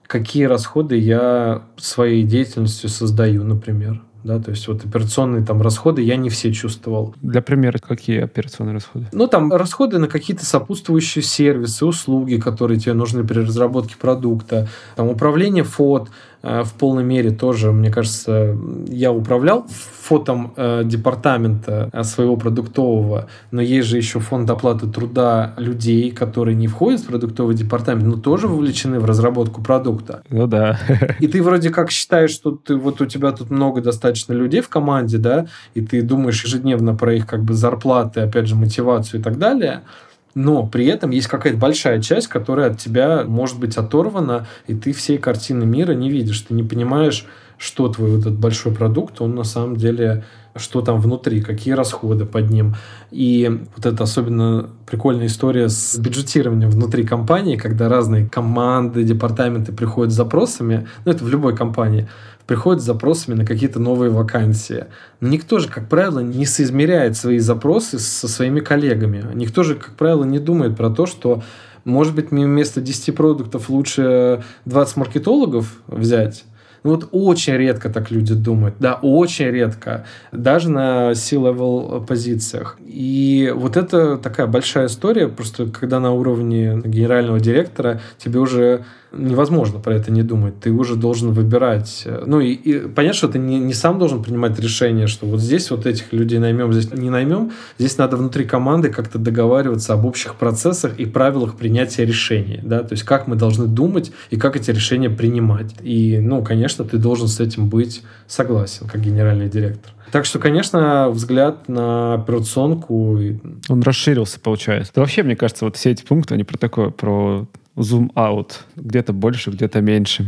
какие расходы я своей деятельностью создаю, например. Да, то есть вот операционные там расходы я не все чувствовал. Для примера, какие операционные расходы? Ну, там расходы на какие-то сопутствующие сервисы, услуги, которые тебе нужны при разработке продукта, там управление фот, в полной мере тоже, мне кажется, я управлял фотом э, департамента э, своего продуктового, но есть же еще фонд оплаты труда людей, которые не входят в продуктовый департамент, но тоже вовлечены в разработку продукта. Ну да. И ты вроде как считаешь, что ты вот у тебя тут много достаточно людей в команде, да, и ты думаешь ежедневно про их как бы зарплаты, опять же, мотивацию и так далее, но при этом есть какая-то большая часть, которая от тебя может быть оторвана, и ты всей картины мира не видишь. Ты не понимаешь, что твой вот этот большой продукт, он на самом деле, что там внутри, какие расходы под ним. И вот это особенно прикольная история с бюджетированием внутри компании, когда разные команды, департаменты приходят с запросами, ну это в любой компании, приходят с запросами на какие-то новые вакансии. Никто же, как правило, не соизмеряет свои запросы со своими коллегами. Никто же, как правило, не думает про то, что может быть, вместо 10 продуктов лучше 20 маркетологов взять, ну вот очень редко так люди думают. Да, очень редко. Даже на C-level позициях. И вот это такая большая история, просто когда на уровне генерального директора тебе уже невозможно про это не думать. Ты уже должен выбирать. Ну и, и понятно, что ты не, не сам должен принимать решение, что вот здесь вот этих людей наймем, здесь не наймем. Здесь надо внутри команды как-то договариваться об общих процессах и правилах принятия решений. Да? То есть как мы должны думать и как эти решения принимать. И, ну, конечно, ты должен с этим быть согласен, как генеральный директор. Так что, конечно, взгляд на операционку... Он расширился, получается. Да вообще, мне кажется, вот все эти пункты, они про такое, про зум-аут. Где-то больше, где-то меньше.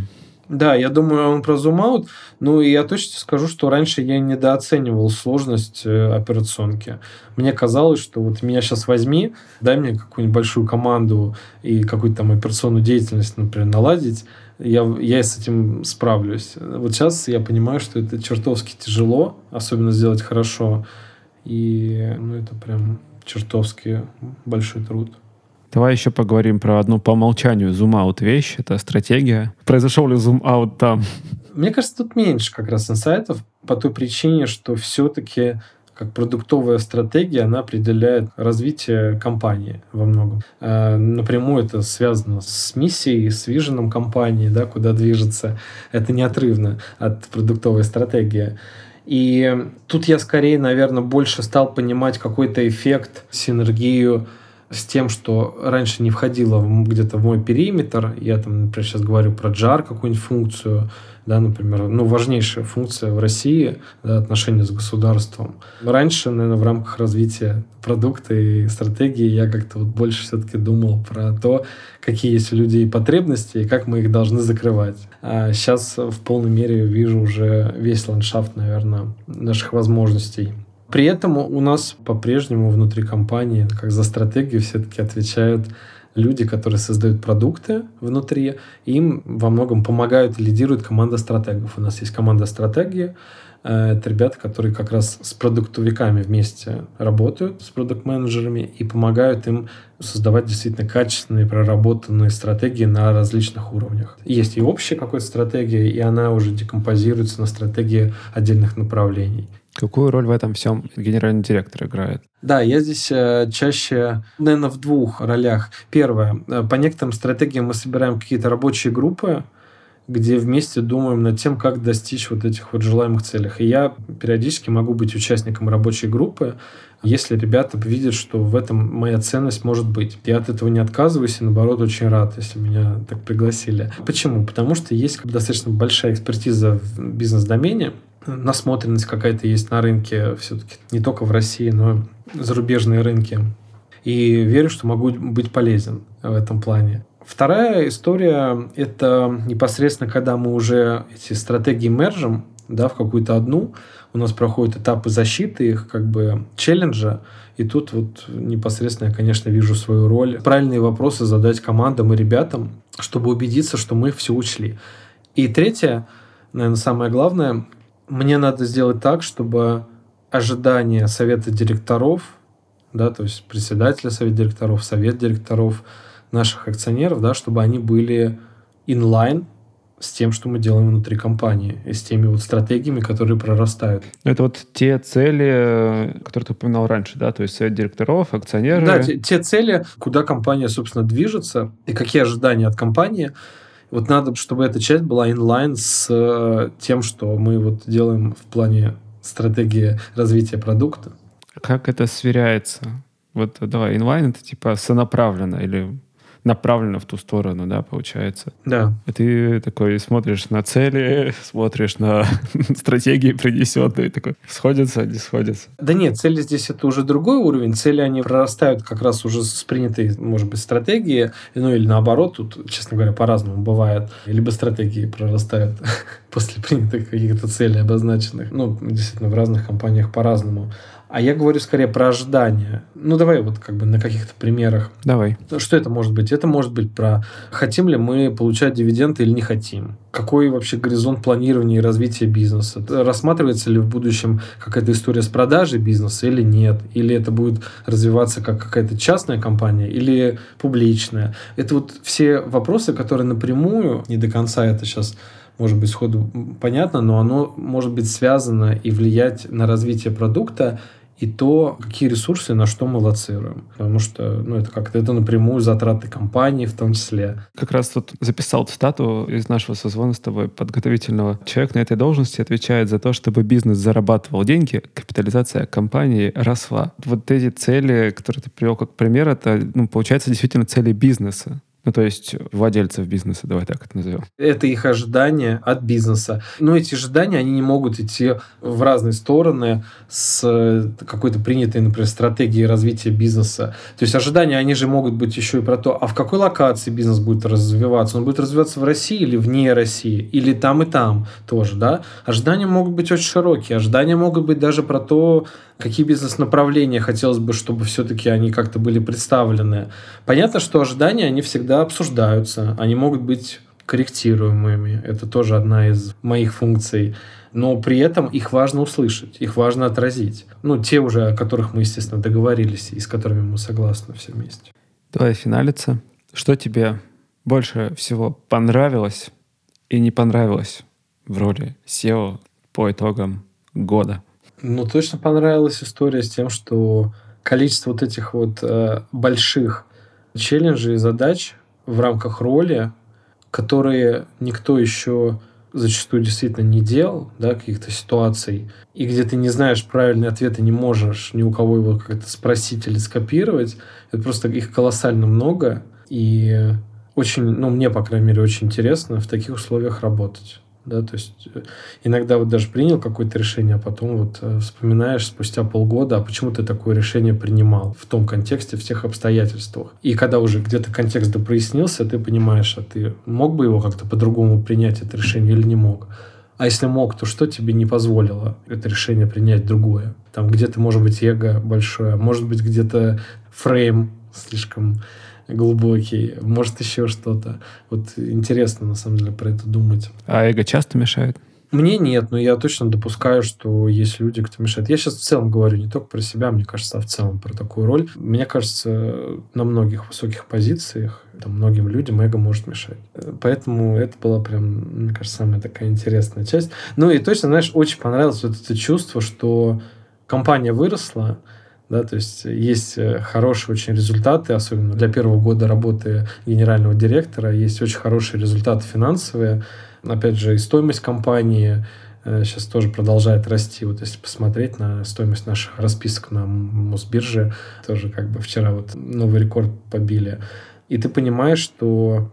Да, я думаю, он про зум-аут. Ну, и я точно скажу, что раньше я недооценивал сложность э, операционки. Мне казалось, что вот меня сейчас возьми, дай мне какую-нибудь большую команду и какую-то там операционную деятельность, например, наладить, я, я с этим справлюсь. Вот сейчас я понимаю, что это чертовски тяжело, особенно сделать хорошо. И ну, это прям чертовски большой труд. Давай еще поговорим про одну по умолчанию зум-аут вещь. Это стратегия. Произошел ли зум-аут там? Мне кажется, тут меньше как раз инсайтов по той причине, что все-таки как продуктовая стратегия, она определяет развитие компании во многом. Э, напрямую это связано с миссией, с виженом компании, да, куда движется. Это неотрывно от продуктовой стратегии. И тут я скорее, наверное, больше стал понимать какой-то эффект, синергию с тем, что раньше не входило где-то в мой периметр. Я там, например, сейчас говорю про JAR, какую-нибудь функцию, да, например, ну, важнейшая функция в России, да, отношения с государством. Раньше, наверное, в рамках развития продукта и стратегии я как-то вот больше все-таки думал про то, какие есть у людей потребности и как мы их должны закрывать. А сейчас в полной мере вижу уже весь ландшафт, наверное, наших возможностей. При этом у нас по-прежнему внутри компании, как за стратегию, все-таки отвечают люди, которые создают продукты внутри, им во многом помогают и лидирует команда стратегов. У нас есть команда стратегии, э, это ребята, которые как раз с продуктовиками вместе работают, с продукт-менеджерами и помогают им создавать действительно качественные, проработанные стратегии на различных уровнях. Есть и общая какая-то стратегия, и она уже декомпозируется на стратегии отдельных направлений. Какую роль в этом всем генеральный директор играет? Да, я здесь э, чаще, наверное, в двух ролях. Первое, э, по некоторым стратегиям мы собираем какие-то рабочие группы, где вместе думаем над тем, как достичь вот этих вот желаемых целей. И я периодически могу быть участником рабочей группы, если ребята видят, что в этом моя ценность может быть. Я от этого не отказываюсь и, наоборот, очень рад, если меня так пригласили. Почему? Потому что есть достаточно большая экспертиза в бизнес-домене, насмотренность какая-то есть на рынке все-таки не только в России, но зарубежные рынки. И верю, что могу быть полезен в этом плане. Вторая история – это непосредственно, когда мы уже эти стратегии мержим да, в какую-то одну, у нас проходят этапы защиты их, как бы челленджа, и тут вот непосредственно я, конечно, вижу свою роль. Правильные вопросы задать командам и ребятам, чтобы убедиться, что мы все учли. И третье, наверное, самое главное, мне надо сделать так, чтобы ожидания совета директоров, да, то есть председателя совета директоров, совет директоров, наших акционеров, да, чтобы они были inline с тем, что мы делаем внутри компании, и с теми вот стратегиями, которые прорастают. Это вот те цели, которые ты упоминал раньше, да, то есть совет директоров, акционеры. Да, те, те цели, куда компания, собственно, движется, и какие ожидания от компании. Вот надо, чтобы эта часть была inline с э, тем, что мы вот делаем в плане стратегии развития продукта. Как это сверяется? Вот давай, inline это типа сонаправленно или направлено в ту сторону, да, получается. Да. И ты такой смотришь на цели, смотришь на стратегии принесенные, такой, сходятся, не сходятся. Да нет, цели здесь это уже другой уровень. Цели, они прорастают как раз уже с принятой, может быть, стратегии, ну или наоборот, тут, честно говоря, по-разному бывает. Либо стратегии прорастают после принятых каких-то целей обозначенных. Ну, действительно, в разных компаниях по-разному. А я говорю скорее про ожидания. Ну, давай вот как бы на каких-то примерах. Давай. Что это может быть? Это может быть про хотим ли мы получать дивиденды или не хотим. Какой вообще горизонт планирования и развития бизнеса? Рассматривается ли в будущем какая-то история с продажей бизнеса или нет? Или это будет развиваться как какая-то частная компания или публичная? Это вот все вопросы, которые напрямую, не до конца это сейчас может быть, сходу понятно, но оно может быть связано и влиять на развитие продукта и то, какие ресурсы на что мы лоцируем. Потому что ну, это как-то это напрямую затраты компании в том числе. Как раз тут записал цитату из нашего созвона с тобой подготовительного. Человек на этой должности отвечает за то, чтобы бизнес зарабатывал деньги, капитализация компании росла. Вот эти цели, которые ты привел как пример, это, ну, получается, действительно цели бизнеса. Ну, то есть владельцев бизнеса, давай так это назовем. Это их ожидания от бизнеса. Но эти ожидания, они не могут идти в разные стороны с какой-то принятой, например, стратегией развития бизнеса. То есть ожидания, они же могут быть еще и про то, а в какой локации бизнес будет развиваться? Он будет развиваться в России или вне России? Или там и там тоже, да? Ожидания могут быть очень широкие. Ожидания могут быть даже про то, какие бизнес-направления хотелось бы, чтобы все-таки они как-то были представлены. Понятно, что ожидания, они всегда обсуждаются, они могут быть корректируемыми. Это тоже одна из моих функций. Но при этом их важно услышать, их важно отразить. Ну, те уже, о которых мы, естественно, договорились и с которыми мы согласны все вместе. Давай финалиться. Что тебе больше всего понравилось и не понравилось в роли SEO по итогам года? Ну, точно понравилась история с тем, что количество вот этих вот э, больших челленджей и задач в рамках роли, которые никто еще зачастую действительно не делал, да, каких-то ситуаций, и где ты не знаешь правильный ответ и не можешь ни у кого его как-то спросить или скопировать, это просто их колоссально много, и очень, ну, мне, по крайней мере, очень интересно в таких условиях работать да, то есть э, иногда вот даже принял какое-то решение, а потом вот э, вспоминаешь спустя полгода, а почему ты такое решение принимал в том контексте, в тех обстоятельствах. И когда уже где-то контекст прояснился, ты понимаешь, а ты мог бы его как-то по-другому принять, это решение, или не мог. А если мог, то что тебе не позволило это решение принять другое? Там где-то, может быть, эго большое, может быть, где-то фрейм слишком глубокий, может еще что-то. Вот интересно, на самом деле, про это думать. А эго часто мешает? Мне нет, но я точно допускаю, что есть люди, кто мешает. Я сейчас в целом говорю не только про себя, мне кажется, а в целом про такую роль. Мне кажется, на многих высоких позициях там, многим людям эго может мешать. Поэтому это была прям, мне кажется, самая такая интересная часть. Ну и точно, знаешь, очень понравилось вот это чувство, что компания выросла, да, то есть есть э, хорошие очень результаты, особенно для первого года работы генерального директора, есть очень хорошие результаты финансовые, опять же, и стоимость компании сейчас э, тоже продолжает расти. Вот если посмотреть на стоимость наших расписок на Мосбирже, тоже как бы вчера вот новый рекорд побили. И ты понимаешь, что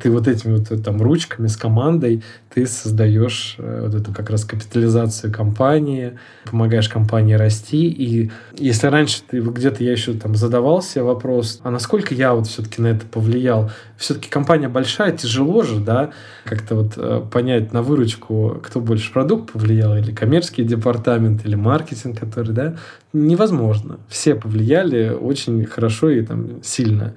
ты вот этими вот там ручками с командой, ты ты создаешь э, вот эту как раз капитализацию компании, помогаешь компании расти. И если раньше ты где-то я еще там задавался вопрос, а насколько я вот все-таки на это повлиял? Все-таки компания большая, тяжело же, да, как-то вот э, понять на выручку, кто больше продукт повлиял, или коммерческий департамент, или маркетинг, который, да, невозможно. Все повлияли очень хорошо и там сильно.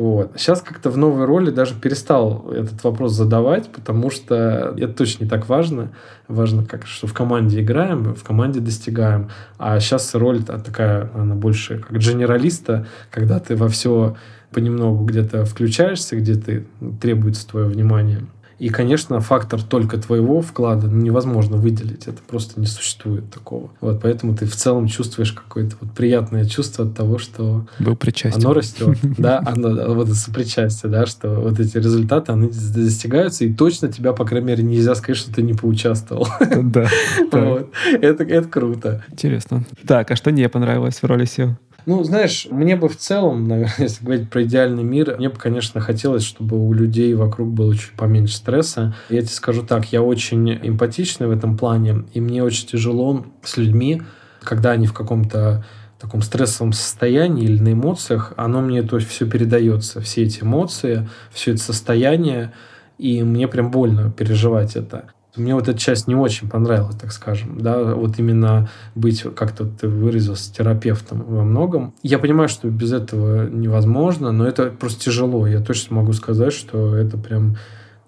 Вот. Сейчас как-то в новой роли даже перестал этот вопрос задавать, потому что это точно не так важно. Важно, как, что в команде играем, в команде достигаем. А сейчас роль такая, она больше как генералиста, когда ты во все понемногу где-то включаешься, где ты требуется твое внимание. И, конечно, фактор только твоего вклада невозможно выделить. Это просто не существует такого. Вот, поэтому ты в целом чувствуешь какое-то вот приятное чувство от того, что Был причастен. оно растет. Да, оно, вот это сопричастие, да, что вот эти результаты, они достигаются, и точно тебя, по крайней мере, нельзя сказать, что ты не поучаствовал. Да. Это круто. Интересно. Так, а что не понравилось в роли SEO? Ну, знаешь, мне бы в целом, наверное, если говорить про идеальный мир, мне бы, конечно, хотелось, чтобы у людей вокруг было чуть поменьше стресса. Я тебе скажу так, я очень эмпатичный в этом плане, и мне очень тяжело с людьми, когда они в каком-то таком стрессовом состоянии или на эмоциях, оно мне то есть все передается, все эти эмоции, все это состояние, и мне прям больно переживать это. Мне вот эта часть не очень понравилась, так скажем, да, вот именно быть, как-то ты выразился, терапевтом во многом. Я понимаю, что без этого невозможно, но это просто тяжело. Я точно могу сказать, что это прям,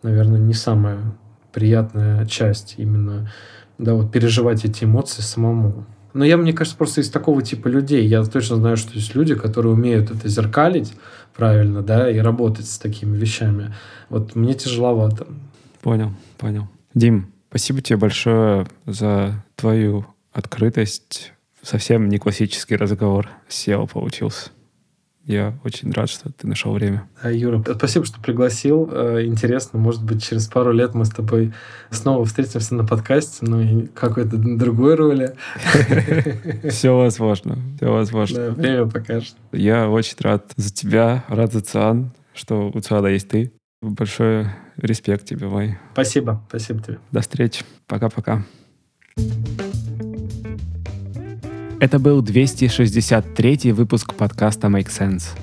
наверное, не самая приятная часть именно, да, вот переживать эти эмоции самому. Но я, мне кажется, просто из такого типа людей. Я точно знаю, что есть люди, которые умеют это зеркалить правильно, да, и работать с такими вещами. Вот мне тяжеловато. Понял, понял. Дим, спасибо тебе большое за твою открытость. Совсем не классический разговор с SEO получился. Я очень рад, что ты нашел время. А, Юра, спасибо, что пригласил. Э, интересно, может быть, через пару лет мы с тобой снова встретимся на подкасте, но и какой-то другой роли. Все возможно, все возможно. Время покажет. Я очень рад за тебя, рад за Циан, что у Циана есть ты. Большой респект тебе, мой. Спасибо, спасибо тебе. До встречи. Пока-пока. Это был 263 выпуск подкаста Make Sense.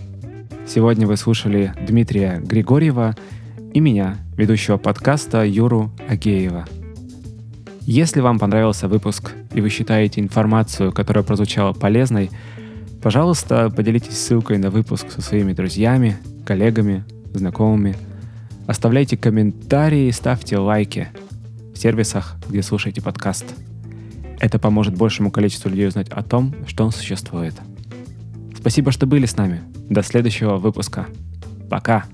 Сегодня вы слушали Дмитрия Григорьева и меня, ведущего подкаста Юру Агеева. Если вам понравился выпуск и вы считаете информацию, которая прозвучала полезной, пожалуйста, поделитесь ссылкой на выпуск со своими друзьями, коллегами, знакомыми – Оставляйте комментарии, ставьте лайки в сервисах, где слушаете подкаст. Это поможет большему количеству людей узнать о том, что он существует. Спасибо, что были с нами. До следующего выпуска. Пока.